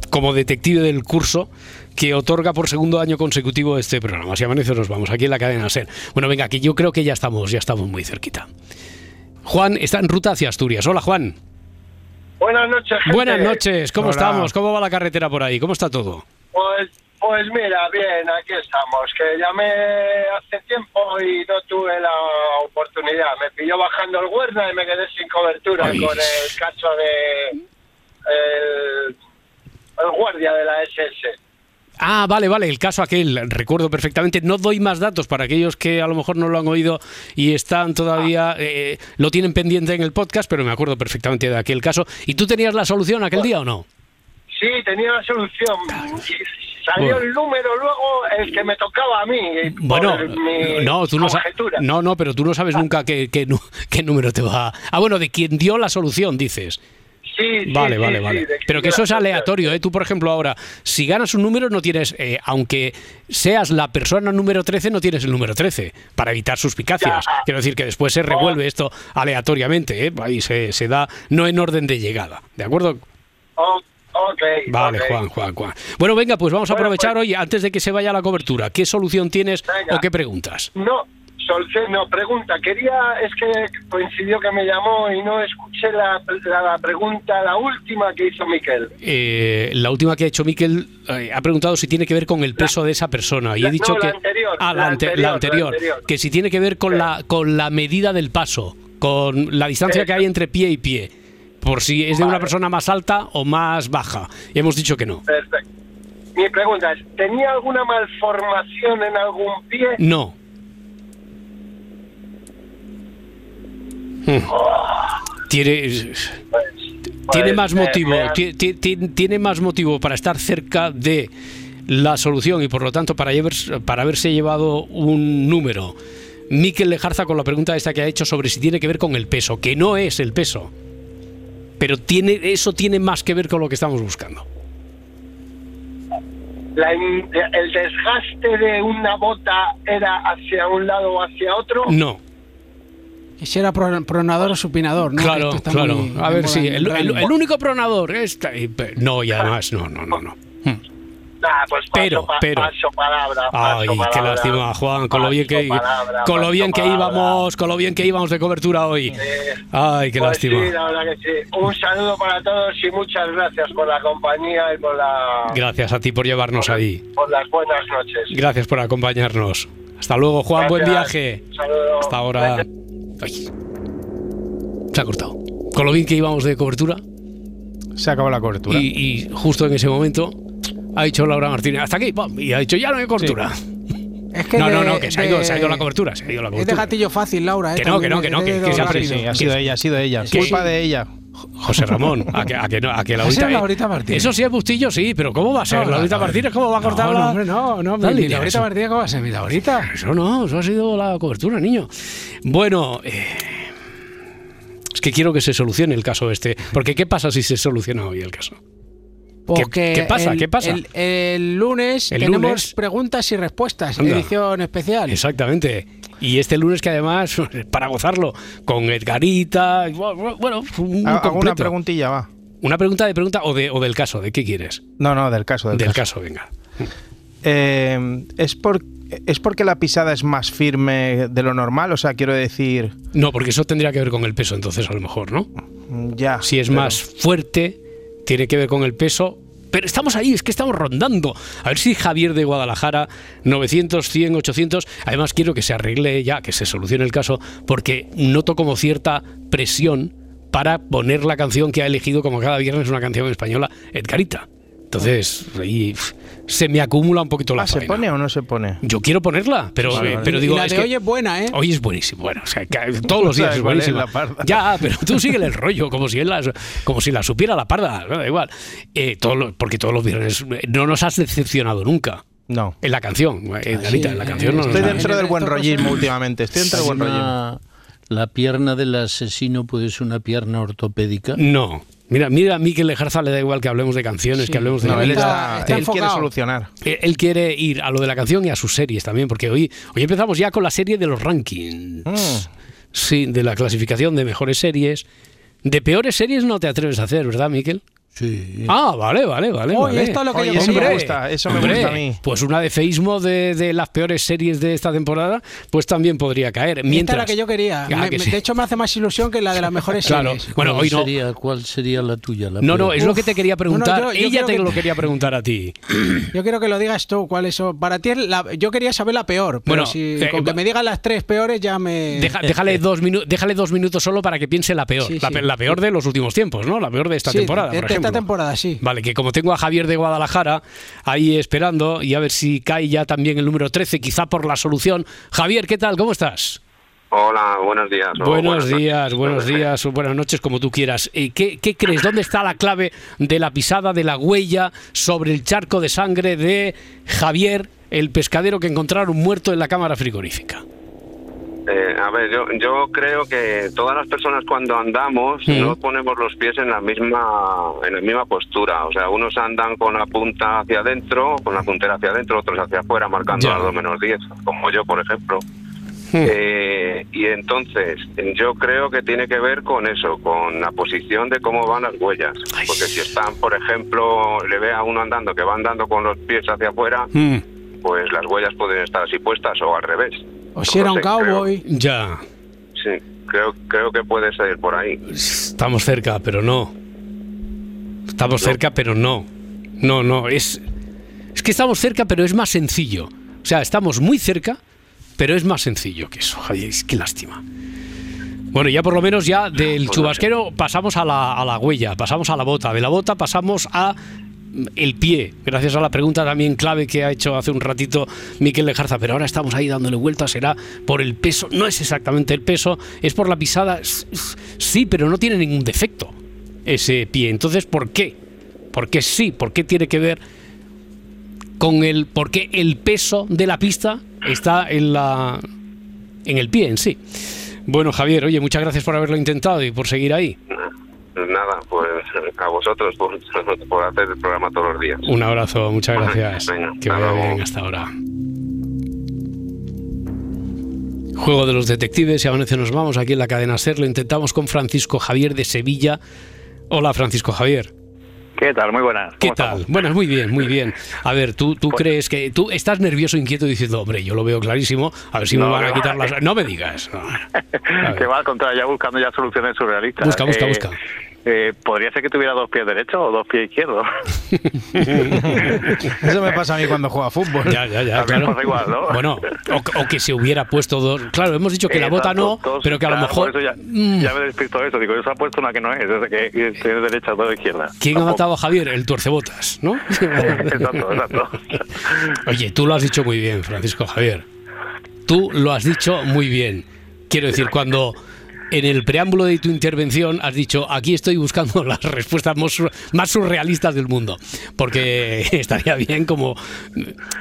como detective del curso que otorga por segundo año consecutivo este programa. Si amanece nos vamos aquí en la cadena SER. Bueno, venga, que yo creo que ya estamos, ya estamos muy cerquita. Juan está en ruta hacia Asturias. Hola, Juan. Buenas noches. gente. Buenas noches. ¿Cómo Hola. estamos? ¿Cómo va la carretera por ahí? ¿Cómo está todo? Pues, pues mira, bien, aquí estamos. Que llamé hace tiempo y no tuve la oportunidad. Me pilló bajando el Huerna y me quedé sin cobertura Ay. con el cacho de el, el guardia de la SS. Ah, vale, vale, el caso aquel, recuerdo perfectamente. No doy más datos para aquellos que a lo mejor no lo han oído y están todavía, eh, lo tienen pendiente en el podcast, pero me acuerdo perfectamente de aquel caso. ¿Y tú tenías la solución aquel día o no? Sí, tenía la solución. Salió el número luego el que me tocaba a mí. Bueno, mi no, tú no. No, no, pero tú no sabes nunca qué, qué número te va. Ah, bueno, de quien dio la solución, dices. Sí, Vale, sí, vale, sí, vale. Pero que eso es aleatorio, ¿eh? Tú, por ejemplo, ahora, si ganas un número, no tienes, eh, aunque seas la persona número 13, no tienes el número 13, para evitar suspicacias. Quiero decir que después se revuelve esto aleatoriamente, ¿eh? Ahí se, se da, no en orden de llegada, ¿de acuerdo? O- ok. Vale. Juan, Juan, Juan. Bueno, venga, pues vamos a Bueno, aprovechar hoy, antes de que se vaya la cobertura, ¿qué solución tienes Venga. o qué preguntas? No, solución, no, pregunta. Quería, es que coincidió que me llamó y no escuché la, la, la pregunta, la última que hizo Miquel. Eh, la última que ha hecho Miquel eh, ha preguntado si tiene que ver con el peso de esa persona y he dicho no, la que anterior, ah, la, la ante- la anterior, la anterior, anterior. que si tiene que ver con la con la medida del paso, con la distancia que hay entre pie y pie, por si es de una persona más alta o más baja. Y hemos dicho que no. Perfecto. Mi pregunta es, ¿tenía alguna malformación en algún pie? No. Hmm. Tiene tiene Pues, más eh, motivo, tiene más motivo para estar cerca de la solución y por lo tanto para, llevar- para haberse llevado un número. Miquel Lejarza con la pregunta esta que ha hecho sobre si tiene que ver con el peso, que no es el peso. Pero tiene, eso tiene más que ver con lo que estamos buscando. La ¿El desgaste de una bota era hacia un lado o hacia otro? No. Si era pro- pronador o supinador, ¿no? Claro, claro. muy A ver, sí, el, el único pronador es... No, y además, no, no, no, no. Nah, pues paso, Pero, pa- pero. paso palabra. paso Ay, qué lástima, Juan, con lo bien que palabra, con lo bien que íbamos, con lo bien que íbamos de cobertura hoy. Ay, qué Pues lástima. Sí, la verdad que sí. Un saludo para todos y muchas gracias por la compañía y por, la, Gracias a ti por llevarnos ahí. por las buenas noches. Gracias por acompañarnos. Hasta luego, Juan, buen viaje. Un saludo. Hasta ahora. Ay. Se ha cortado. Con lo bien que íbamos de cobertura. Se acabó la cobertura. Y, y justo en ese momento ha dicho Laura Martínez, hasta aquí, pum, y ha dicho, ya no hay cobertura. Es que no, no, de- no, que se ha, ido, de- se ha ido la cobertura, se ha ido la Es de cobertura. gatillo fácil, Laura. ¿eh? Que no, que no, que no, es que- que se ha. Sí, ha sido ella, ha sido ella. Que Culpa de ella. José Ramón, a que, a que no, a que Laurita, Esa es Laurita Martínez. Eso sí es Bustillo, sí, pero ¿cómo va a ser? No, Laurita no, Martínez, ¿cómo va a cortar No, la- no, hombre, no, no, la mi? Laurita Eso- Martínez, ¿cómo va a ser mi Laurita? Eso no, eso ha sido la cobertura, niño. Bueno, eh, es que quiero que se solucione el caso este. Porque ¿qué pasa si se soluciona hoy el caso? Porque qué pasa? el- ¿Qué pasa? El, el lunes El tenemos lunes. preguntas y respuestas, Anda. edición especial. Exactamente. Y este lunes que además, [laughs] para gozarlo, con Edgarita, bueno, un Ha- Hago una preguntilla, va. Una pregunta de pregunta o, de, o del caso, ¿de qué quieres? No, no, del caso. Del, Del caso. caso, venga. Eh, ¿es, por, ¿Es porque la pisada es más firme de lo normal? O sea, quiero decir, No, porque eso tendría que ver con el peso, entonces a lo mejor, ¿no? ya. Si es pero- más fuerte, tiene que ver con el peso. Pero estamos ahí, es que estamos rondando. A ver si Javier de Guadalajara, 900, 100, 800. Además, quiero que se arregle ya, que se solucione el caso, porque noto como cierta presión para poner la canción que ha elegido como cada viernes una canción española, Edgarita. Entonces, ahí se me acumula un poquito la Ah, ¿Se faena. pone o no se pone? Yo quiero ponerla, pero, Vale, eh, vale. pero y digo, la es de que hoy es buena, ¿eh? Hoy es buenísimo. Bueno, o sea, que todos los [laughs] días ¿Sabes es es la parda? Ya, pero tú síguele el rollo, como si él las- como si la supiera la parda. no, Da igual. Eh, todos los- porque todos los viernes eh, no nos has decepcionado nunca. No. En la canción, eh, Galita, en la canción no nos Estoy dentro del buen rollismo últimamente. Estoy dentro del buen rollismo. La pierna del asesino puede ser una pierna ortopédica. No. Mira, mira, a Miquel Lejarza le da igual que hablemos de canciones, que hablemos de No, él, vida. está, está él quiere solucionar. Eh, Él quiere ir a lo de la canción y a sus series también, porque hoy, hoy empezamos ya con la serie de los rankings. Mm. Sí, de la clasificación de mejores series. De peores series no te atreves a hacer, ¿verdad, Miquel? Sí. Ah, vale, vale, vale. Oye, vale. esto es lo que Oye, yo eso me gusta, eso me Hombre, gusta a mí. Pues una de feísmo de, de las peores series de esta temporada, pues también podría caer. Esta Mientras, es la que yo quería. Ah, Me- que me- sí. De hecho, me hace más ilusión que la de las mejores Claro. series. Bueno, ¿Cuál hoy no. Sería, ¿Cuál sería la tuya? La No, no, peor? es lo que te quería preguntar. No, no, yo- yo Ella te que- lo quería preguntar a ti. [clears throat] Yo quiero que lo digas tú. ¿Cuál es? Para ti, es la- yo quería saber la peor. Pero Bueno, si eh, con que me digan las tres peores ya me. Deja- déjale, dos minu- déjale dos minutos solo para que piense la peor. Sí, la, sí. pe- la peor de los últimos tiempos, ¿no? La peor de esta Sí, temporada, por este ejemplo. temporada, sí. Vale, que como tengo a Javier de Guadalajara ahí esperando y a ver si cae ya también el número 13, quizá por la solución. Javier, ¿qué tal? ¿Cómo estás? Hola, buenos días. Buenos días, buenos días o buenas noches, como tú quieras. Eh, ¿qué, qué crees? ¿Dónde está la clave de la pisada, de la huella sobre el charco de sangre de Javier, el pescadero que encontraron muerto en la cámara frigorífica? Eh, a ver, yo, yo creo que todas las personas cuando andamos no ponemos los pies en la misma en la misma postura. O sea, unos andan con la punta hacia adentro, con la puntera hacia adentro, otros hacia afuera, marcando Ya. las 2 menos 10, como yo, por ejemplo. Eh, y entonces, yo creo que tiene que ver con eso, con la posición de cómo van las huellas. Porque si están, por ejemplo, le ve a uno andando que va andando con los pies hacia afuera, Mm. pues las huellas pueden estar así puestas o al revés. O si era un creo- cowboy. Ya, Sí, creo, creo que puede ser por ahí. estamos cerca, pero no. Estamos cerca, pero no. No, no, es... Es que estamos cerca, pero es más sencillo. O sea, estamos muy cerca, pero es más sencillo que eso. Ay, es que lástima. Bueno, ya por lo menos ya del chubasquero pasamos a la, a la huella, pasamos a la bota, de la bota pasamos a el pie, gracias a la pregunta también clave que ha hecho hace un ratito Miquel Lejarza, pero ahora estamos ahí dándole vueltas, será por el peso, no es exactamente el peso, es por la pisada, sí, pero no tiene ningún defecto ese pie, entonces ¿por qué? ¿Por qué sí? ¿Por qué tiene que ver con el, por qué el peso de la pista está en la, en el pie en sí? Bueno, Javier, oye, muchas gracias por haberlo intentado y por seguir ahí. Pues a vosotros por, [laughs] por hacer el programa todos los días. Un abrazo, muchas gracias. Venga, que vaya luego. bien hasta ahora. Juego de los detectives y a veces nos vamos aquí en la cadena SER. Lo intentamos con Francisco Javier de Sevilla. Hola, Francisco Javier. ¿Qué tal? Muy buenas. ¿Qué tal? Bueno, muy bien, muy bien. A ver, tú, tú Pues crees que tú estás nervioso, inquieto, diciendo, hombre, yo lo veo clarísimo, a ver si me No, van a quitar las... [laughs] No me digas. no. que va al contrario, ya buscando ya soluciones surrealistas. Busca, busca, Eh, busca. Eh, ¿Podría ser que tuviera dos pies derechos o dos pies izquierdos? [laughs] Eso me pasa a mí cuando juego a fútbol. Ya, ya, ya, A mí me claro. pasa igual, ¿no? Bueno, o, o que se hubiera puesto dos... Claro, hemos dicho que la bota no, dos- pero que a lo mejor... por eso ya, ya me despistó eso. Digo, eso ha puesto una que no es, es que que tiene derecha o izquierda. ¿Quién ha matado a Javier? El tuercebotas, ¿no? [laughs] exacto, exacto. Oye, tú lo has dicho muy bien, Francisco Javier. Tú lo has dicho muy bien. Quiero decir, cuando en el preámbulo de tu intervención has dicho, aquí estoy buscando [laughs] las respuestas más sur- más surrealistas del mundo, porque [laughs] estaría bien como...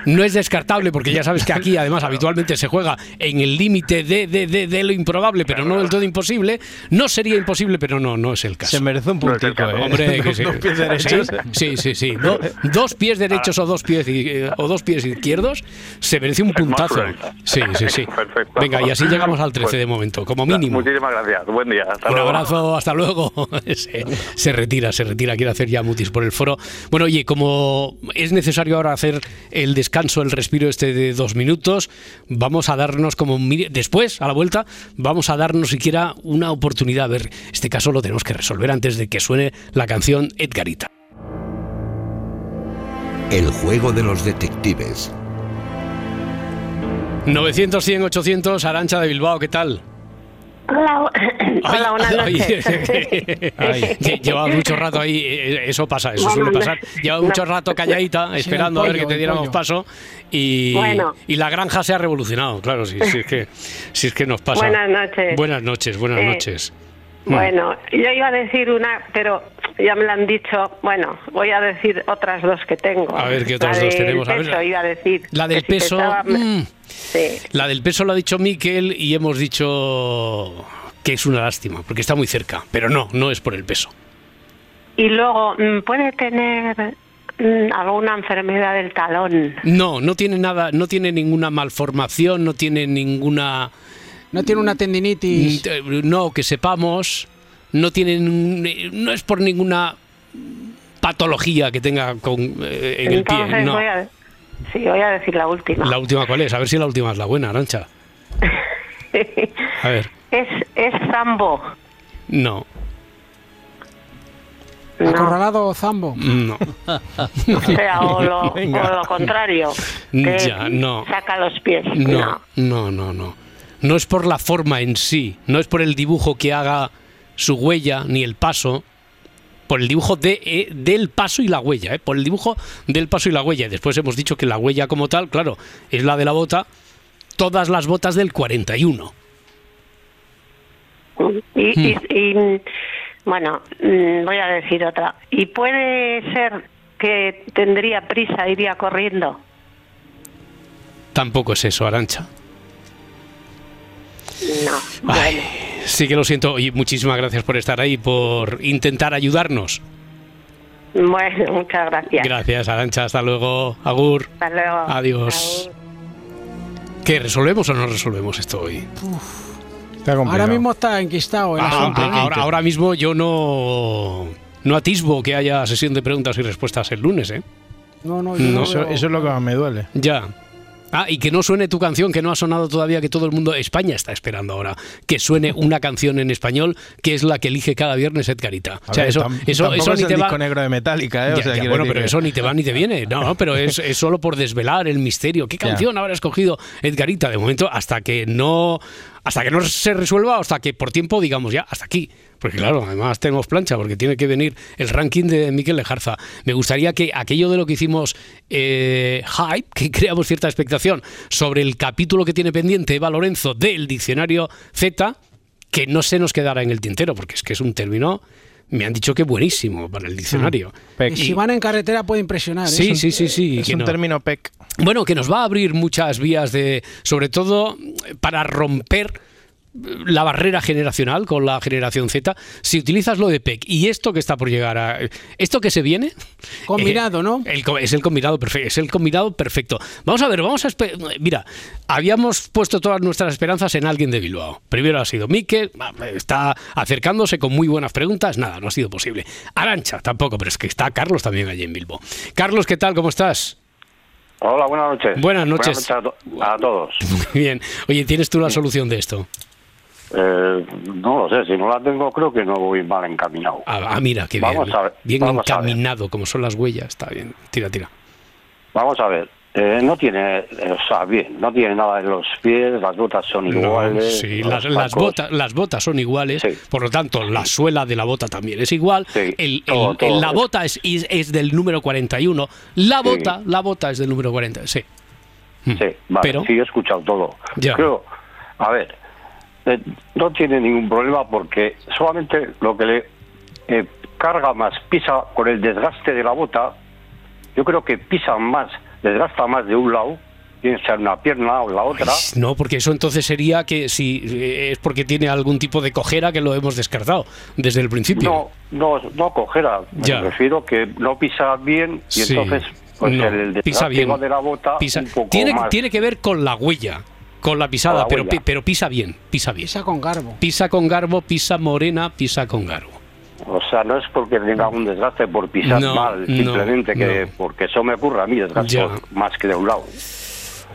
No es descartable, porque ya sabes que aquí además habitualmente se juega en el límite de, de, de, de lo improbable, pero no del todo imposible. No sería imposible, pero no, no es el caso. Se merece un puntico, ¿eh? Hombre, [laughs] que sí. Dos pies derechos. Sí, sí, sí. Do- dos pies derechos o dos pies eh, o dos pies izquierdos se merece un puntazo. Sí, sí, sí. Perfecto. Venga, y así llegamos al 13 Pues, de momento, como mínimo. Muchísimas gracias. Buen día. Hasta Un luego. abrazo, hasta luego. [laughs] Se, se retira, se retira, quiere hacer ya mutis por el foro. Bueno, oye, como es necesario ahora hacer el descanso, el respiro este de dos minutos, vamos a darnos como después, a la vuelta, vamos a darnos siquiera una oportunidad. A ver, este caso lo tenemos que resolver antes de que suene la canción Edgarita. El juego de los detectives. 900, 100, 800, Arancha de Bilbao, ¿qué tal? Hola, [coughs] hola, buenas Ay, noches. ay, lle- [laughs] llevaba mucho rato ahí, eh, eso pasa, eso suele pasar. Llevaba mucho rato calladita, Sí, esperando a ver que te diéramos paso y, Bueno. y la granja se ha revolucionado, claro, si, si es, que, si es que nos pasa. Buenas noches. Buenas noches, buenas Eh, noches. Mm. Bueno, yo iba a decir una, pero ya me la han dicho. Bueno, voy a decir otras dos que tengo. A ver, ¿qué otras La dos tenemos? A ver. iba a decir. La del si peso, pesaba- mm, Sí. la del peso lo ha dicho Miquel y hemos dicho que es una lástima, porque está muy cerca, pero no, no es por el peso. Y luego, mm, ¿puede tener mm, alguna enfermedad del talón? No, no tiene nada, no tiene ninguna malformación, no tiene ninguna. No tiene una tendinitis. No, que sepamos, no tiene, ningún- no es por ninguna patología que tenga con, eh, en el pie. Entonces No. voy a, sí, voy a decir la última. La última cuál es, a ver si la última es la buena, Arancha. [laughs] A ver, es, es Zambo. no, Acorralado o zambo. no. O sea, o lo, [laughs] Venga. o lo contrario. que Ya, no. Saca los pies. No, no, no, no. No es por la forma en sí, no es por el dibujo que haga su huella ni el paso, por el dibujo de, eh, del paso y la huella, ¿eh? por el dibujo del paso y la huella. Después hemos dicho que la huella como tal, claro, es la de la bota, todas las botas del 41. Y, y- Hmm. y, bueno, mm, voy a decir otra. ¿Y puede ser que tendría prisa, iría corriendo? Tampoco es eso, Arancha. No. Ay, sí que lo siento y muchísimas gracias por estar ahí, por intentar ayudarnos. Bueno, muchas gracias. Gracias, Arancha. Hasta luego. Agur. Hasta luego. Adiós. ¿Qué, resolvemos o no resolvemos esto hoy? Ahora mismo está enquistado el Ah, asunto. ah, ahora, ahora mismo yo no, no atisbo que haya sesión de preguntas y respuestas el lunes, ¿eh? No, no, yo No. no Eso, es lo que más me duele. Ya. Ah, y que no suene tu canción, que no ha sonado todavía, que todo el mundo, España está esperando ahora, que suene una canción en español, que es la que elige cada viernes Edgarita. O sea, ver, eso, eso, eso es ni el te va... disco negro de Metallica, ¿eh? O Ya, sea, ya, quiero bueno, decir pero eso ni te va ni te viene. No, no, [laughs] pero es, es solo por desvelar el misterio. ¿Qué Ya. canción habrá escogido Edgarita? De momento, hasta que no hasta que no se resuelva, hasta que por tiempo digamos ya, hasta aquí. Porque claro, además tenemos plancha, porque tiene que venir el ranking de Miquel Lejarza. Me gustaría que aquello de lo que hicimos eh, hype, que [laughs] creamos cierta expectación sobre el capítulo que tiene pendiente Eva Lorenzo del diccionario Z, que no se nos quedara en el tintero, porque es que es un término, me han dicho que buenísimo para el diccionario. Y si van en carretera puede impresionar. ¿eh? Sí, sí, sí, sí. Es que un no. término PEC. Bueno, que nos va a abrir muchas vías de, sobre todo para romper la barrera generacional con la generación Z, si utilizas lo de PEC y esto que está por llegar a esto que se viene Combinado, eh, ¿no? el co- es el combinado perfecto, es el combinado perfecto. Vamos a ver, vamos a mira, habíamos puesto todas nuestras esperanzas en alguien de Bilbao. Primero ha sido Miquel, va, está acercándose con muy buenas preguntas, nada, no ha sido posible. Arancha tampoco, pero es que está Carlos también allí en Bilbao. Carlos, ¿qué tal? ¿Cómo estás? Hola, buenas noches. Buenas noches. a, to- a todos. [laughs] Muy bien. Oye, ¿tienes tú la solución de esto? Eh, no lo sé, si no la tengo creo que no voy mal encaminado. Ah, ah, mira, qué bien. Vamos a ver, bien vamos a ver. encaminado, como son las huellas. Está bien. Tira, tira. Vamos a ver. Eh, no tiene, eh, o sea, bien, no tiene nada en los pies, las botas son No, iguales. sí, las, las las botas son iguales, por lo tanto, la suela de la bota también es igual. El- el- todo, el- todo. la bota es, es, es del número 41. La bota, la bota es del número 40. Sí. Sí, vale, Pero- sí, he escuchado todo. Ya. Creo, a ver, eh, no tiene ningún problema porque solamente lo que le eh, carga más, pisa con el desgaste de la bota, yo creo que pisa más, desgasta más de un lado, bien sea una pierna o la otra. No, porque eso entonces sería que si eh, es porque tiene algún tipo de cojera que lo hemos descartado desde el principio. No, no, no cojera. Ya. Me refiero que no pisa bien y Sí. entonces pues No, el pisa desgaste bien. de la bota Pisa- un poco tiene, más. tiene que ver con la huella, con la pisada, la pero, pero pisa bien, pisa bien. Pisa con garbo. Pisa con garbo, pisa morena, pisa con garbo. O sea, no es porque tenga un desgaste por pisar No, mal, no, simplemente que no. porque eso me ocurre a mí, desgasto Ya. más que de un lado.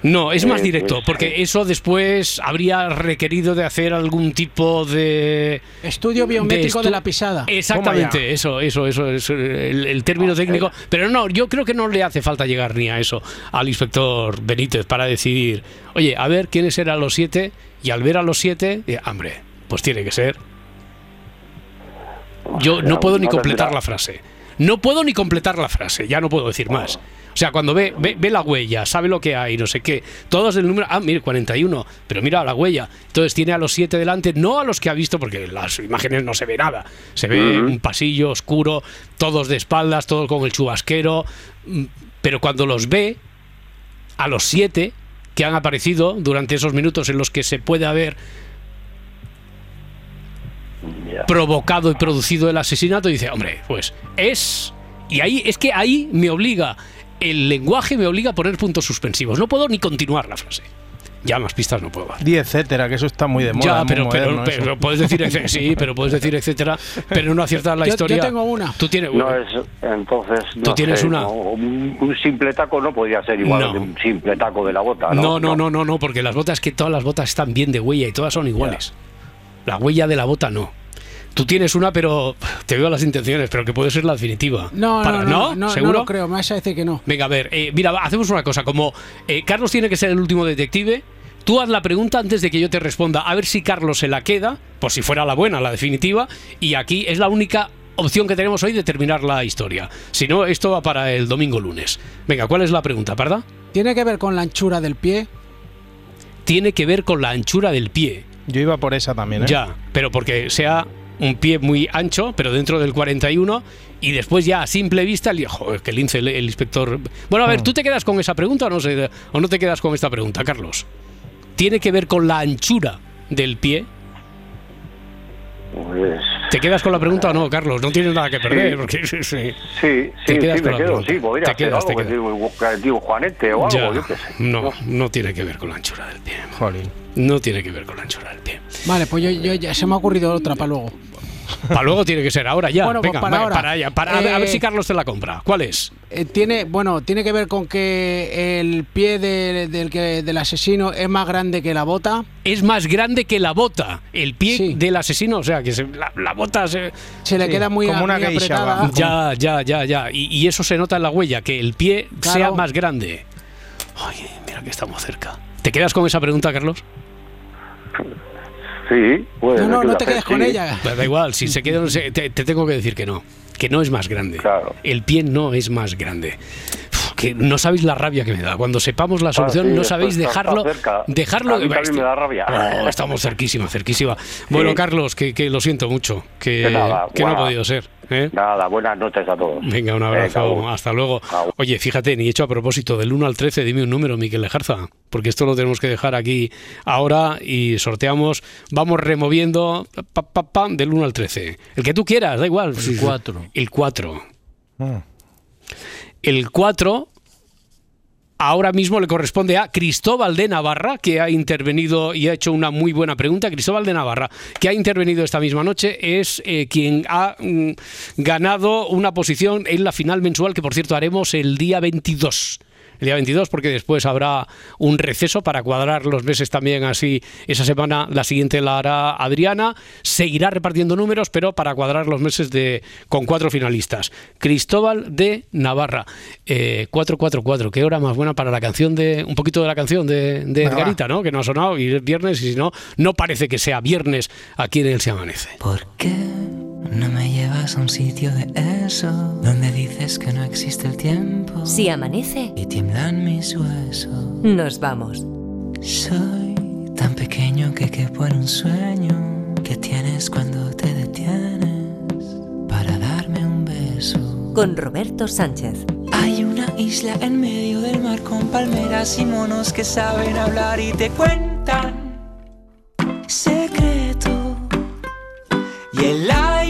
No, es más Eh, directo, pues, porque eso después habría requerido de hacer algún tipo de Estudio biométrico de, estu- la pisada. Exactamente, eso, eso, eso es el, el término técnico. Pero no, yo creo que no le hace falta llegar ni a eso al inspector Benítez para decidir, oye, a ver quiénes eran los siete, y al ver a los siete, eh, hombre, pues tiene que ser. Yo no puedo ni completar la frase. No puedo ni completar la frase, ya no puedo decir más. O sea, cuando ve, ve, ve la huella, sabe lo que hay, no sé qué, todos del número, ah, mire, 41, pero mira la huella. Entonces tiene a los siete delante, no a los que ha visto, porque en las imágenes no se ve nada. Se ve un pasillo oscuro, todos de espaldas, todos con el chubasquero, mm, pero cuando los ve, a los siete que han aparecido durante esos minutos en los que se puede haber provocado y producido el asesinato, dice, hombre, pues es... Y ahí es que ahí me obliga, el lenguaje me obliga a poner puntos suspensivos. No puedo ni continuar la frase. Ya más pistas no puedo dar. Y etcétera, que eso está muy de moda. Ya, pero, pero, moderno, eso. pero puedes decir sí, pero puedes decir etcétera, pero no aciertas la Yo- yo historia. tengo una. Tú tienes No es, entonces. ¿Tú no tienes sé, una? no, un, un simple taco no podría ser igual No. de un simple taco de la bota, ¿no? No, no, no, no, no, porque las botas, que todas las botas están bien de huella y todas son iguales. La huella de la bota no. Tú tienes una, pero te veo las intenciones, pero que puede ser la definitiva. No, Para- no, no, no, no ¿Seguro? lo creo. Me vas a decir que no. Venga, a ver, eh, mira, hacemos una cosa. Como eh, Carlos tiene que ser el último detective, tú haz la pregunta antes de que yo te responda. A ver si Carlos se la queda, por si fuera la buena, la definitiva. Y aquí es la única opción que tenemos hoy de terminar la historia. Si no, esto va para el domingo lunes. Venga, ¿cuál es la pregunta, Parda? ¿Tiene que ver con la anchura del pie? Tiene que ver con la anchura del pie. Yo iba por esa también, ¿eh? Ya, pero porque sea un pie muy ancho, pero dentro del 41, y después ya a simple vista, el, joder, que el lince, el, el inspector... Bueno, a ver, Ah. ¿tú te quedas con esa pregunta o no, sé, o no te quedas con esta pregunta, Carlos? ¿Tiene que ver con la anchura del pie? Pues, ¿Te quedas con la pregunta o no, Carlos? No tienes nada que perder. Sí. Porque, sí, sí. sí, Te sí, quedas sí, con me la quedo, pregunta. sí, podría Te quedas, algo te que digo, Juanete o algo, Ya, yo qué sé. no, no tiene que ver con la anchura del pie. Jolín. No tiene que ver con la anchura del pie. Vale, pues yo, yo ya se me ha ocurrido otra para luego. Para luego tiene que ser ahora ya. Bueno, pues Venga, para ahora. para allá. Para, a ver- a ver Eh, si Carlos te la compra. ¿Cuál es? Eh, tiene, bueno, tiene que ver con que el pie de- del, que, del asesino es más grande que la bota. Es más grande que la bota. El pie del asesino, o sea, que se- la, la bota se, Se le queda muy, muy apretada. Ya, ya, ya, ya. Y, y eso se nota en la huella, que el pie Claro. sea más grande. Ay, mira que estamos cerca. ¿Te quedas con esa pregunta, Carlos? Sí, pues. No, no, no te quedes con sí. ella. Pues da igual, si se queda, se- te, te tengo que decir que no. Que no es más grande. El pie no es más grande. Que no sabéis la rabia que me da. Cuando sepamos la solución, Ah, sí, no sabéis dejarlo. Dejarlo. A mí también me da rabia. Oh, estamos cerquísima, cerquísima. Bueno, Sí. Carlos, que, que lo siento mucho. Que, Que nada, que no ha podido ser. ¿eh? Nada, buenas noches a todos. Venga, un abrazo. Venga, Hasta luego. Oye, fíjate, ni hecho a propósito, del 1 al 13, dime un número, Miquel Lejarza, porque esto lo tenemos que dejar aquí ahora y sorteamos. Vamos removiendo pa, pa, pam, del 1 al 13. El que tú quieras, da igual. El cuatro. El 4. El 4 ahora mismo le corresponde a Cristóbal de Navarra, que ha intervenido y ha hecho una muy buena pregunta. Cristóbal de Navarra, que ha intervenido esta misma noche, es eh, quien ha mm, ganado una posición en la final mensual, que por cierto haremos el día 22. El día 22, porque después habrá un receso para cuadrar los meses también así. Esa semana, la siguiente la hará Adriana. Seguirá repartiendo números, pero para cuadrar los meses de con cuatro finalistas. Cristóbal de Navarra. Eh, 444. Qué hora más buena para la canción de. Un poquito de la canción de, de Edgarita, ¿no? Que no ha sonado y es viernes, y si no, no parece que sea viernes aquí en el Se Amanece. ¿Por qué no me llevas a un sitio de eso? Donde dices que no existe el tiempo. Si amanece, Y tiemblan mis huesos. nos vamos. Soy tan pequeño que quepo en un sueño que tienes cuando te detienes para darme un beso. Con Roberto Sánchez. Hay una isla en medio del mar con palmeras y monos que saben hablar y te cuentan secreto. Y el aire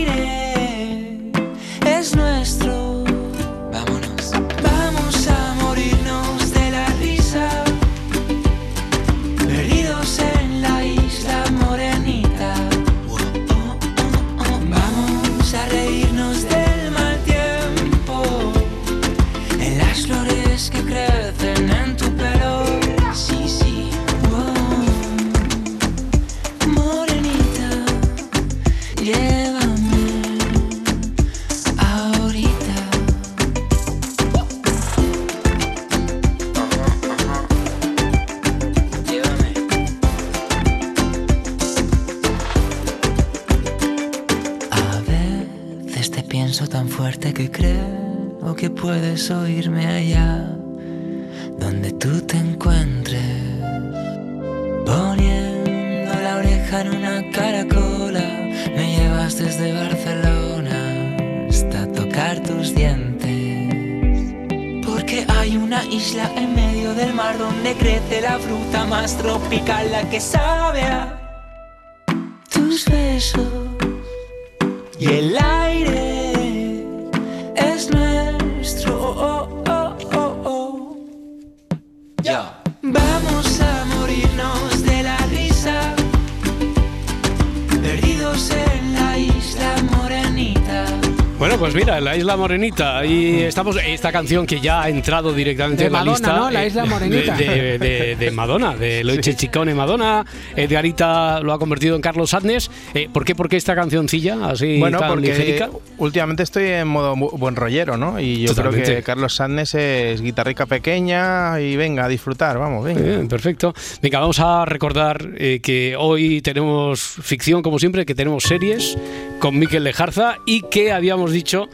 Morenita. Y estamos. Esta canción que ya ha entrado directamente De en la lista. ¿no? La Isla eh, Morenita. De, de- de- de Madonna, de [laughs] Loiche Chicone Madonna. Edgarita lo ha convertido en Carlos Sadness. Eh, ¿Por qué? ¿Por qué esta cancioncilla así Bueno, tan porque ligerica? últimamente estoy en modo bu- buen rollero, ¿no? Y yo creo que Carlos Sánchez es guitarrica pequeña y venga a disfrutar, vamos, venga. Bien, perfecto. Venga, vamos a recordar eh, que hoy tenemos ficción, como siempre, que tenemos series con Miquel Lejarza y que habíamos dicho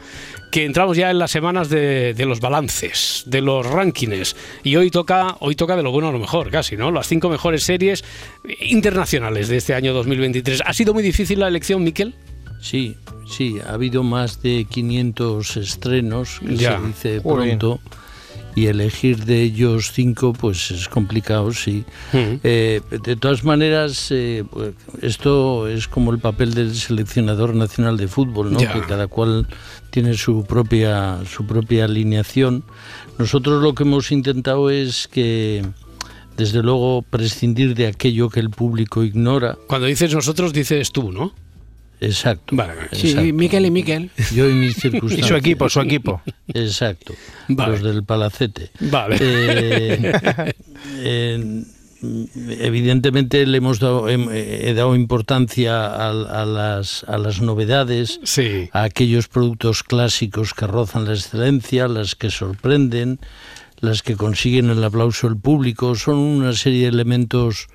que entramos ya en las semanas de, de los balances, de los rankings. Y hoy toca, hoy toca de lo bueno a lo mejor, casi, ¿no? Las cinco mejores series internacionales de este año 2023. ¿Ha sido muy difícil la elección, Miquel? Sí, sí, ha habido más de 500 estrenos, que Ya. se dice Joder. pronto, y elegir de ellos cinco, pues es complicado, sí. Eh, de todas maneras, eh, esto es como el papel del seleccionador nacional de fútbol, ¿no? Que cada cual tiene su propia, su propia alineación. Nosotros lo que hemos intentado es que, desde luego, prescindir de aquello que el público ignora. Cuando dices nosotros, dices tú, ¿no? Exacto. Vale, Sí, exacto. Miquel y Miquel. [laughs] Yo y mis circunstancias. Y su equipo, su equipo. Exacto. Vale. Los del palacete. Vale. Eh, eh, evidentemente le hemos dado, hem- he dado importancia a, a las, a las novedades, a aquellos productos clásicos que rozan la excelencia, las que sorprenden, las que consiguen el aplauso del público. Son una serie de elementos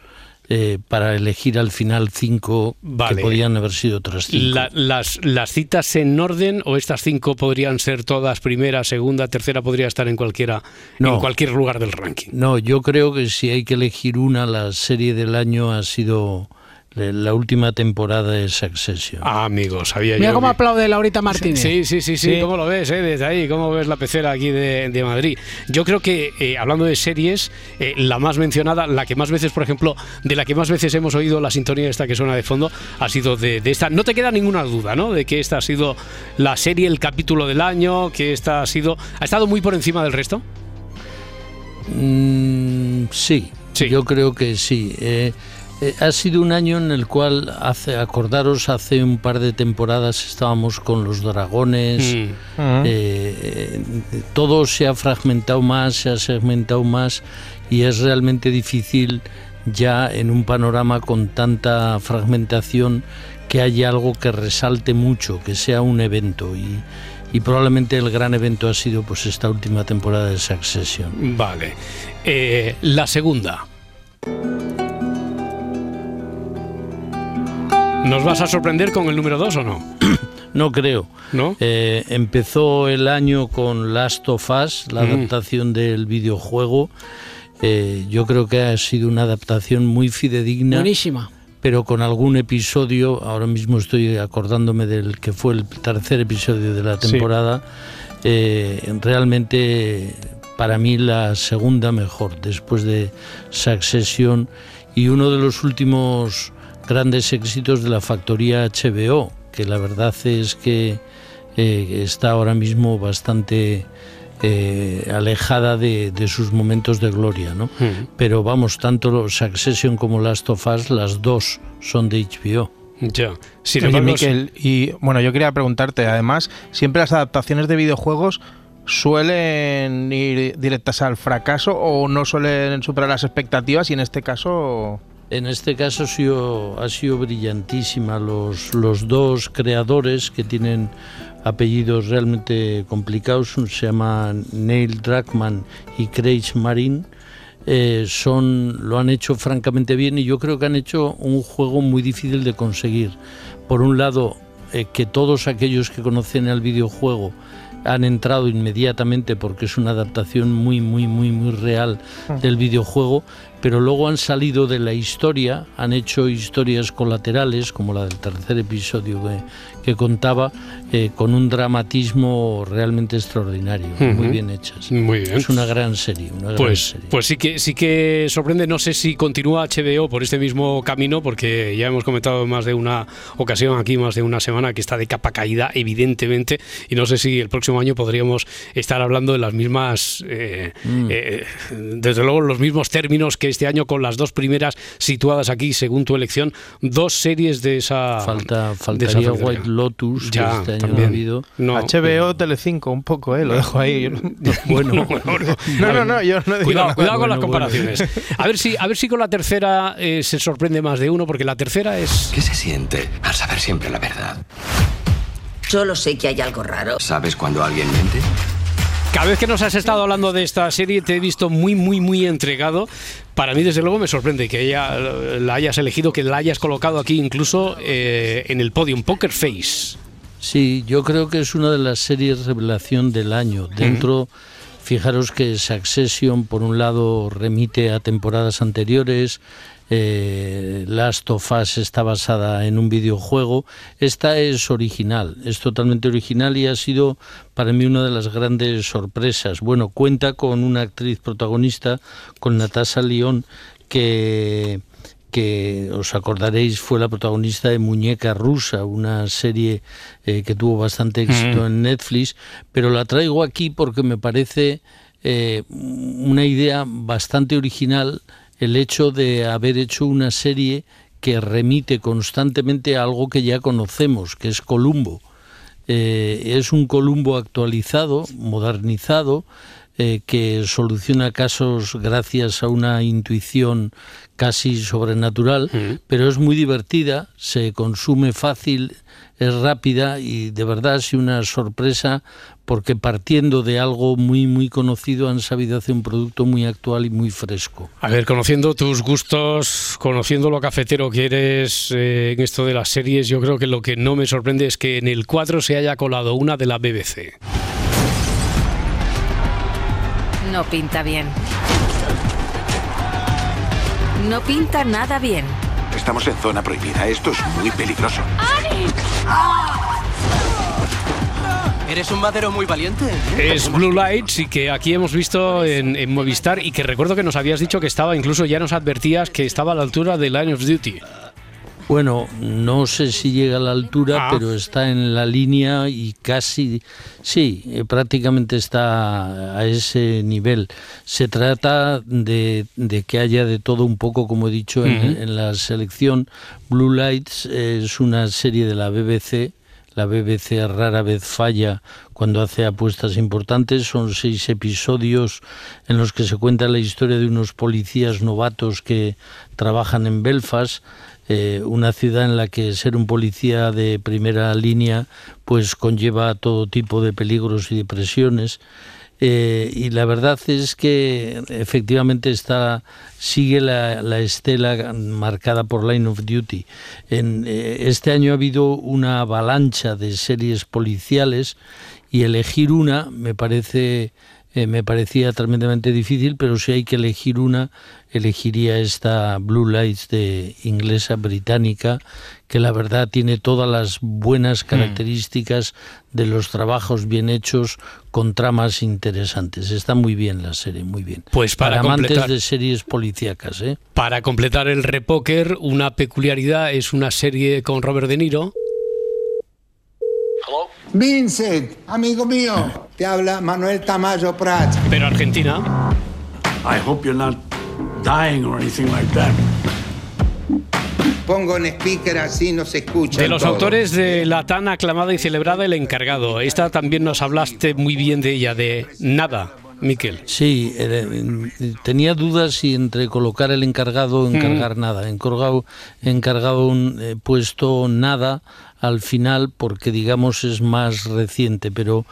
eh, para elegir al final cinco Vale. que podían haber sido otras cinco. La- las, ¿Las citas en orden o estas cinco podrían ser todas primera, segunda, tercera? Podría estar en cualquiera, en cualquier lugar del ranking. No, yo creo que si hay que elegir una, la serie del año ha sido la última temporada de Succession. Ah, amigo, sabía Mira yo. cómo que- aplaude Laurita Martínez. Sí, sí, sí, sí, Sí. ¿cómo lo ves eh, desde ahí? ¿Cómo ves la pecera aquí de, de Madrid? Yo creo que, eh, hablando de series, eh, la más mencionada, la que más veces, por ejemplo, de la que más veces hemos oído la sintonía esta que suena de fondo, ha sido de, de esta. No te queda ninguna duda, ¿no? De que esta ha sido la serie, el capítulo del año, que esta ha sido... ¿Ha estado muy por encima del resto? Mm, sí, yo creo que sí. Eh, eh, ha sido un año en el cual, hace, acordaros, hace un par de temporadas estábamos con los dragones. Mm. eh, eh, todo se ha fragmentado más, se ha segmentado más y es realmente difícil ya en un panorama con tanta fragmentación que haya algo que resalte mucho, que sea un evento y, y probablemente el gran evento ha sido pues esta última temporada de Succession. Vale. Eh, la segunda. ¿Nos vas a sorprender con el número 2 o no? [clears throat] No creo. ¿No? Eh, empezó el año con Last of Us, la Mm. adaptación del videojuego. Eh, yo creo que ha sido una adaptación muy fidedigna. Buenísima. Pero con algún episodio, ahora mismo estoy acordándome del que fue el tercer episodio de la Sí. temporada, eh, realmente para mí la segunda mejor, después de Succession y uno de los últimos grandes éxitos de la factoría HBO, que la verdad es que eh, está ahora mismo bastante eh, alejada de, de sus momentos de gloria, ¿no? Pero vamos, tanto los Succession como Last of Us, las dos son de HBO. Ya. Sin Oye, Miquel, y bueno, yo quería preguntarte, además, siempre las adaptaciones de videojuegos suelen ir directas al fracaso o no suelen superar las expectativas y en este caso En este caso ha sido, ha sido brillantísima. Los, los dos creadores que tienen apellidos realmente complicados, se llama Neil Druckmann y Craig Marin, eh, son, lo han hecho francamente bien y yo creo que han hecho un juego muy difícil de conseguir. Por un lado, eh, que todos aquellos que conocen el videojuego han entrado inmediatamente porque es una adaptación muy, muy, muy, muy real del videojuego, pero luego han salido de la historia, han hecho historias colaterales, como la del tercer episodio que, que contaba, eh, con un dramatismo realmente extraordinario, muy bien hechas. Muy bien. Es una gran serie, una gran Pues, serie. pues sí que sí que sorprende. No sé si continúa HBO por este mismo camino, porque ya hemos comentado en más de una ocasión aquí, más de una semana, que está de capa caída, evidentemente. Y no sé si el próximo año podríamos estar hablando de las mismas, eh, Mm. eh, desde luego, los mismos términos que este año con las dos primeras situadas aquí, según tu elección, dos series de esa. Falta, de faltaría esa franquicia. White Lotus, Ya, que este año también. no ha habido. No. HBO, Telecinco, un poco, ¿eh? Lo dejo ahí. Yo no- [laughs] Bueno, No, no, no, yo no digo Cuidado, nada. cuidado con las Bueno, comparaciones. A ver si, a ver si con la tercera eh, se sorprende más de uno, porque la tercera es. ¿Qué se siente al saber siempre la verdad? Solo sé que hay algo raro. ¿Sabes cuando alguien miente? Cada vez que nos has estado hablando de esta serie te he visto muy, muy, muy entregado. Para mí, desde luego, me sorprende que ella, la hayas elegido, que la hayas colocado aquí incluso eh, en el podium. Poker Face. Sí, yo creo que es una de las series revelación del año. Dentro, fijaros que Succession, por un lado, remite a temporadas anteriores. Eh, Last of Us está basada en un videojuego. Esta es original, es totalmente original y ha sido para mí una de las grandes sorpresas. Bueno, cuenta con una actriz protagonista, con Natasha Lyon, que que os acordaréis fue la protagonista de Muñeca Rusa, una serie eh, que tuvo bastante éxito Mm. en Netflix, pero la traigo aquí porque me parece eh, una idea bastante original el hecho de haber hecho una serie que remite constantemente a algo que ya conocemos, que es Columbo. Eh, es un Columbo actualizado, modernizado, eh, que soluciona casos gracias a una intuición casi sobrenatural, pero es muy divertida, se consume fácil, es rápida y de verdad ha sido una sorpresa porque partiendo de algo muy muy conocido han sabido hacer un producto muy actual y muy fresco. A ver, conociendo tus gustos, conociendo lo cafetero que eres eh, en esto de las series, yo creo que lo que no me sorprende es que en el 4 se haya colado una de la BBC. No pinta bien. No pinta nada bien. Estamos en zona prohibida. Esto es muy peligroso. Eres un madero muy valiente. Es Blue Lights y que aquí hemos visto en, en Movistar y que recuerdo que nos habías dicho que estaba, incluso ya nos advertías que estaba a la altura de Line of Duty. Bueno, no sé si llega a la altura, Ah. pero está en la línea y casi, sí, eh, prácticamente está a ese nivel. Se trata de, de que haya de todo un poco, como he dicho en, en la selección. Blue Lights es una serie de la BBC. La BBC rara vez falla cuando hace apuestas importantes. Son seis episodios en los que se cuenta la historia de unos policías novatos que trabajan en Belfast eh, una ciudad en la que ser un policía de primera línea pues conlleva todo tipo de peligros y de presiones. Eh, y la verdad es que efectivamente está sigue la, la estela marcada por Line of Duty. En, eh, este año ha habido una avalancha de series policiales y elegir una me parece me parecía tremendamente difícil, pero si hay que elegir una, elegiría esta Blue Lights de inglesa británica, que la verdad tiene todas las buenas Mm. características de los trabajos bien hechos con tramas interesantes. Está muy bien la serie, muy bien. Pues para amantes completar- de series policíacas, ¿eh? Para completar el repóker, una peculiaridad es una serie con Robert De Niro. Vincent, amigo mío, te habla Manuel Tamayo Prats. Pero Argentina. I hope you're not dying or anything like that. Pongo en speaker así no se escucha. De los todo. autores de la tan aclamada y celebrada El Encargado. Esta también nos hablaste muy bien de ella, de Nada, Miquel. Sí, eh, tenía dudas si entre colocar el encargado o encargar nada. Encargado, encargado un eh, puesto nada al final porque digamos es más reciente, pero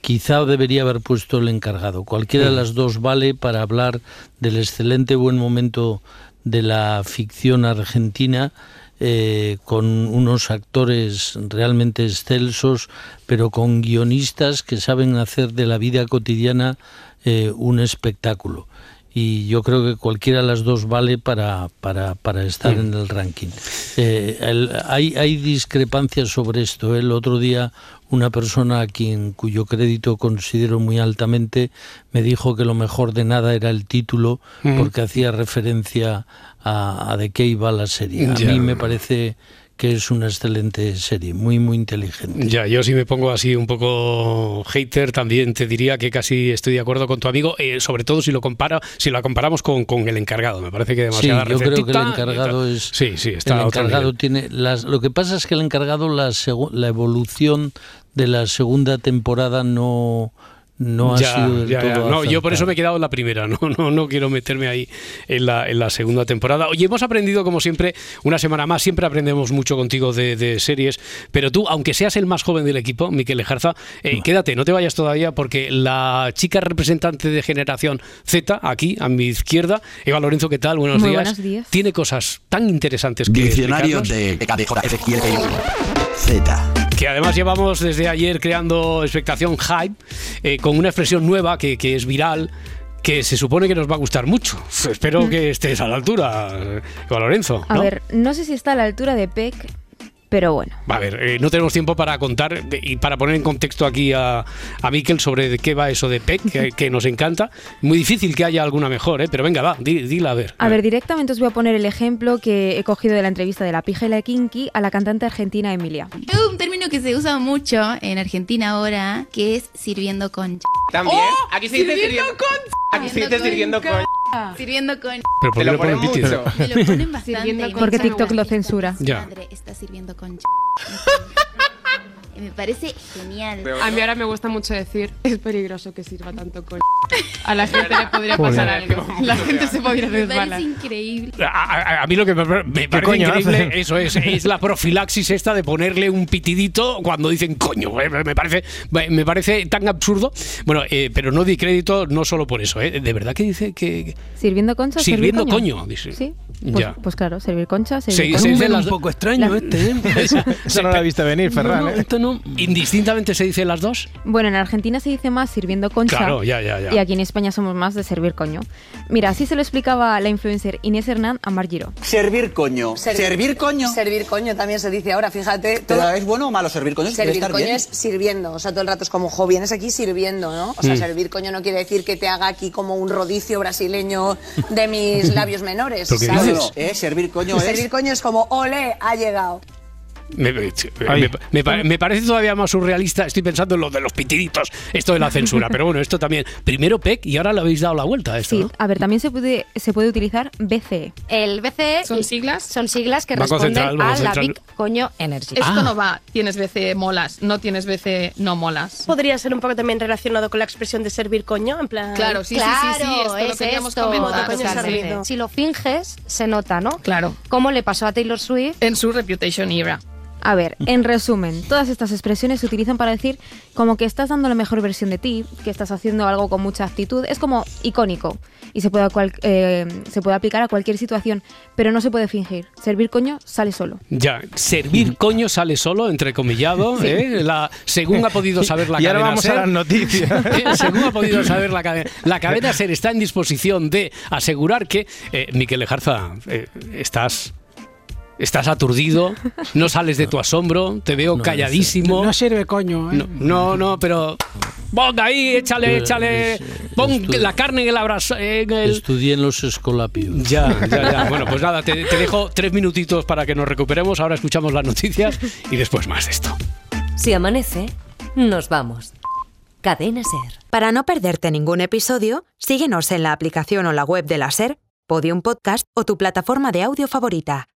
quizá debería haber puesto el encargado. Cualquiera de las dos vale para hablar del excelente buen momento de la ficción argentina eh, con unos actores realmente excelsos, pero con guionistas que saben hacer de la vida cotidiana eh, un espectáculo. Y yo creo que cualquiera de las dos vale para, para, para estar en el ranking. Eh, el- hay, hay discrepancias sobre esto. El otro día una persona a quien cuyo crédito considero muy altamente me dijo que lo mejor de nada era el título Mm. porque hacía referencia a, a de qué iba la serie. A mí me parece que es una excelente serie, muy, muy inteligente. Ya, yo si me pongo así un poco hater, también te diría que casi estoy de acuerdo con tu amigo, eh, sobre todo si lo compara, si lo comparamos con, con el encargado. Me parece que Sí, demasiada yo creo que el encargado es. Sí, sí, está el encargado tiene las. Lo que pasa es que el encargado la la evolución de la segunda temporada no no ha Ya, sido del ya, ya. todo. No, yo por eso me he quedado en la primera, [laughs] no, no, no quiero meterme ahí en la, en la segunda temporada. Oye, hemos aprendido como siempre, una semana más, siempre aprendemos mucho contigo de, de series, pero tú, aunque seas el más joven del equipo, Miquel Ejarza, eh, quédate, no te vayas todavía porque la chica representante de generación Z, aquí a mi izquierda, Eva Lorenzo, ¿qué tal? Buenos Muy días. buenos días. Tiene cosas tan interesantes que Diccionario explicarnos. de KDJ Z. Que además llevamos desde ayer creando expectación hype eh, con una expresión nueva que, que es viral. Que se supone que nos va a gustar mucho. Espero que estés a la altura, eh, Lorenzo. A ver, no sé si está a la altura de Peck, pero bueno. A ver, eh, no tenemos tiempo para contar de- y para poner en contexto aquí a, a Miquel sobre de qué va eso de PEC, que, que nos encanta. Muy difícil que haya alguna mejor, ¿eh? pero venga, va, di- dila a ver. A ver, directamente os voy a poner el ejemplo que he cogido de la entrevista de la pija y la kinky a la cantante argentina Emilia. Hay un término que se usa mucho en Argentina ahora, que es sirviendo con... También. Aquí se dice sirviendo con. Aquí se dice sirviendo con. Sirviendo con... Pero ¿por qué lo lo ponen mucho. Me lo ponen [laughs] bastante. Porque. TikTok lo censura. Ya. Madre está sirviendo con... [laughs] Y Me parece genial. A mí ahora me gusta mucho decir, [laughs] es peligroso que sirva tanto con... [laughs] A la gente le podría pasar algo. [laughs] La gente se podría Me resbalar. parece increíble. A, a- a mí lo que me, me parece coño increíble, hace? eso es, es la profilaxis esta de ponerle un pitidito cuando dicen coño. eh, Me parece, me parece tan absurdo. Bueno, eh, pero no di crédito no solo por eso. eh, De verdad que dice que. ¿Sirviendo concha? Sirviendo coño, dice. Sí. Pues, Ya. pues claro, servir concha, Se- servir se concha. dice las un poco extraño La- este, ¿eh? [laughs] Eso no lo viste venir, Ferran. No, no, ¿eh? esto no. ¿Indistintamente se dicen las dos? Bueno, en Argentina se dice más sirviendo concha. Claro, ya, ya, ya. Y aquí en España somos más de servir coño. Mira, así se lo explicaba la influencer Inés Hernán a Margiro. Servir coño. Servir- coño. Servir coño también se dice ahora, fíjate. Pero todo- ¿es bueno o malo servir coño? Servir estar coño bien. es sirviendo, o sea, todo el rato es como, jo, vienes aquí sirviendo, ¿no? O sea, Mm. servir coño no quiere decir que te haga aquí como un rodicio brasileño de mis [laughs] labios menores, ¿Pero qué ¿sabes? Dices? Eh, servir coño es... Servir coño es como, ole, ha llegado. Me, me- me- me pa- me parece todavía más surrealista. Estoy pensando en lo de los pitiditos, esto de la censura. Pero bueno, esto también. Primero PEC y ahora le habéis dado la vuelta a esto, Sí, ¿no? a ver, también se puede, se puede utilizar BCE. El BCE ¿Son siglas? son siglas que Banco responden Central, a la. Big Coño Energy. Esto Ah. no va, tienes BCE molas, no tienes BCE no molas. Podría ser un poco también relacionado con la expresión de servir coño, en plan. Claro, sí, sí, claro, sí, sí, esto lo queríamos esto. comentar. Coño totalmente. servido. Si lo finges, se nota, ¿no? Claro. Como le pasó a Taylor Swift. En su Reputation era. A ver, en resumen, todas estas expresiones se utilizan para decir como que estás dando la mejor versión de ti, que estás haciendo algo con mucha actitud. Es como icónico y se puede, a cual- eh, se puede aplicar a cualquier situación, pero no se puede fingir. Servir coño sale solo. Ya, servir coño sale solo, entrecomillado, [laughs] ¿eh? La, según ha podido saber la Y ahora cadena vamos a SER, las noticias. [laughs] ¿eh? Según ha podido [laughs] saber la cadena, la cadena SER está en disposición de asegurar que, eh, Miquel Lejarza, eh, estás... Estás aturdido, no sales de tu asombro, te veo calladísimo. No sirve coño, ¿eh? No, no, no, pero ponga ahí, échale, échale, eh, pon la carne en el abrazo, en el, Estudié en los escolapios. ya, ya, ya. [laughs] Bueno, pues nada, te, te dejo tres minutitos para que nos recuperemos. Ahora escuchamos las noticias y después más de esto. Si amanece, nos vamos. Cadena Ser. Para no perderte ningún episodio, síguenos en la aplicación o la web de la SER, Podium Podcast o tu plataforma de audio favorita.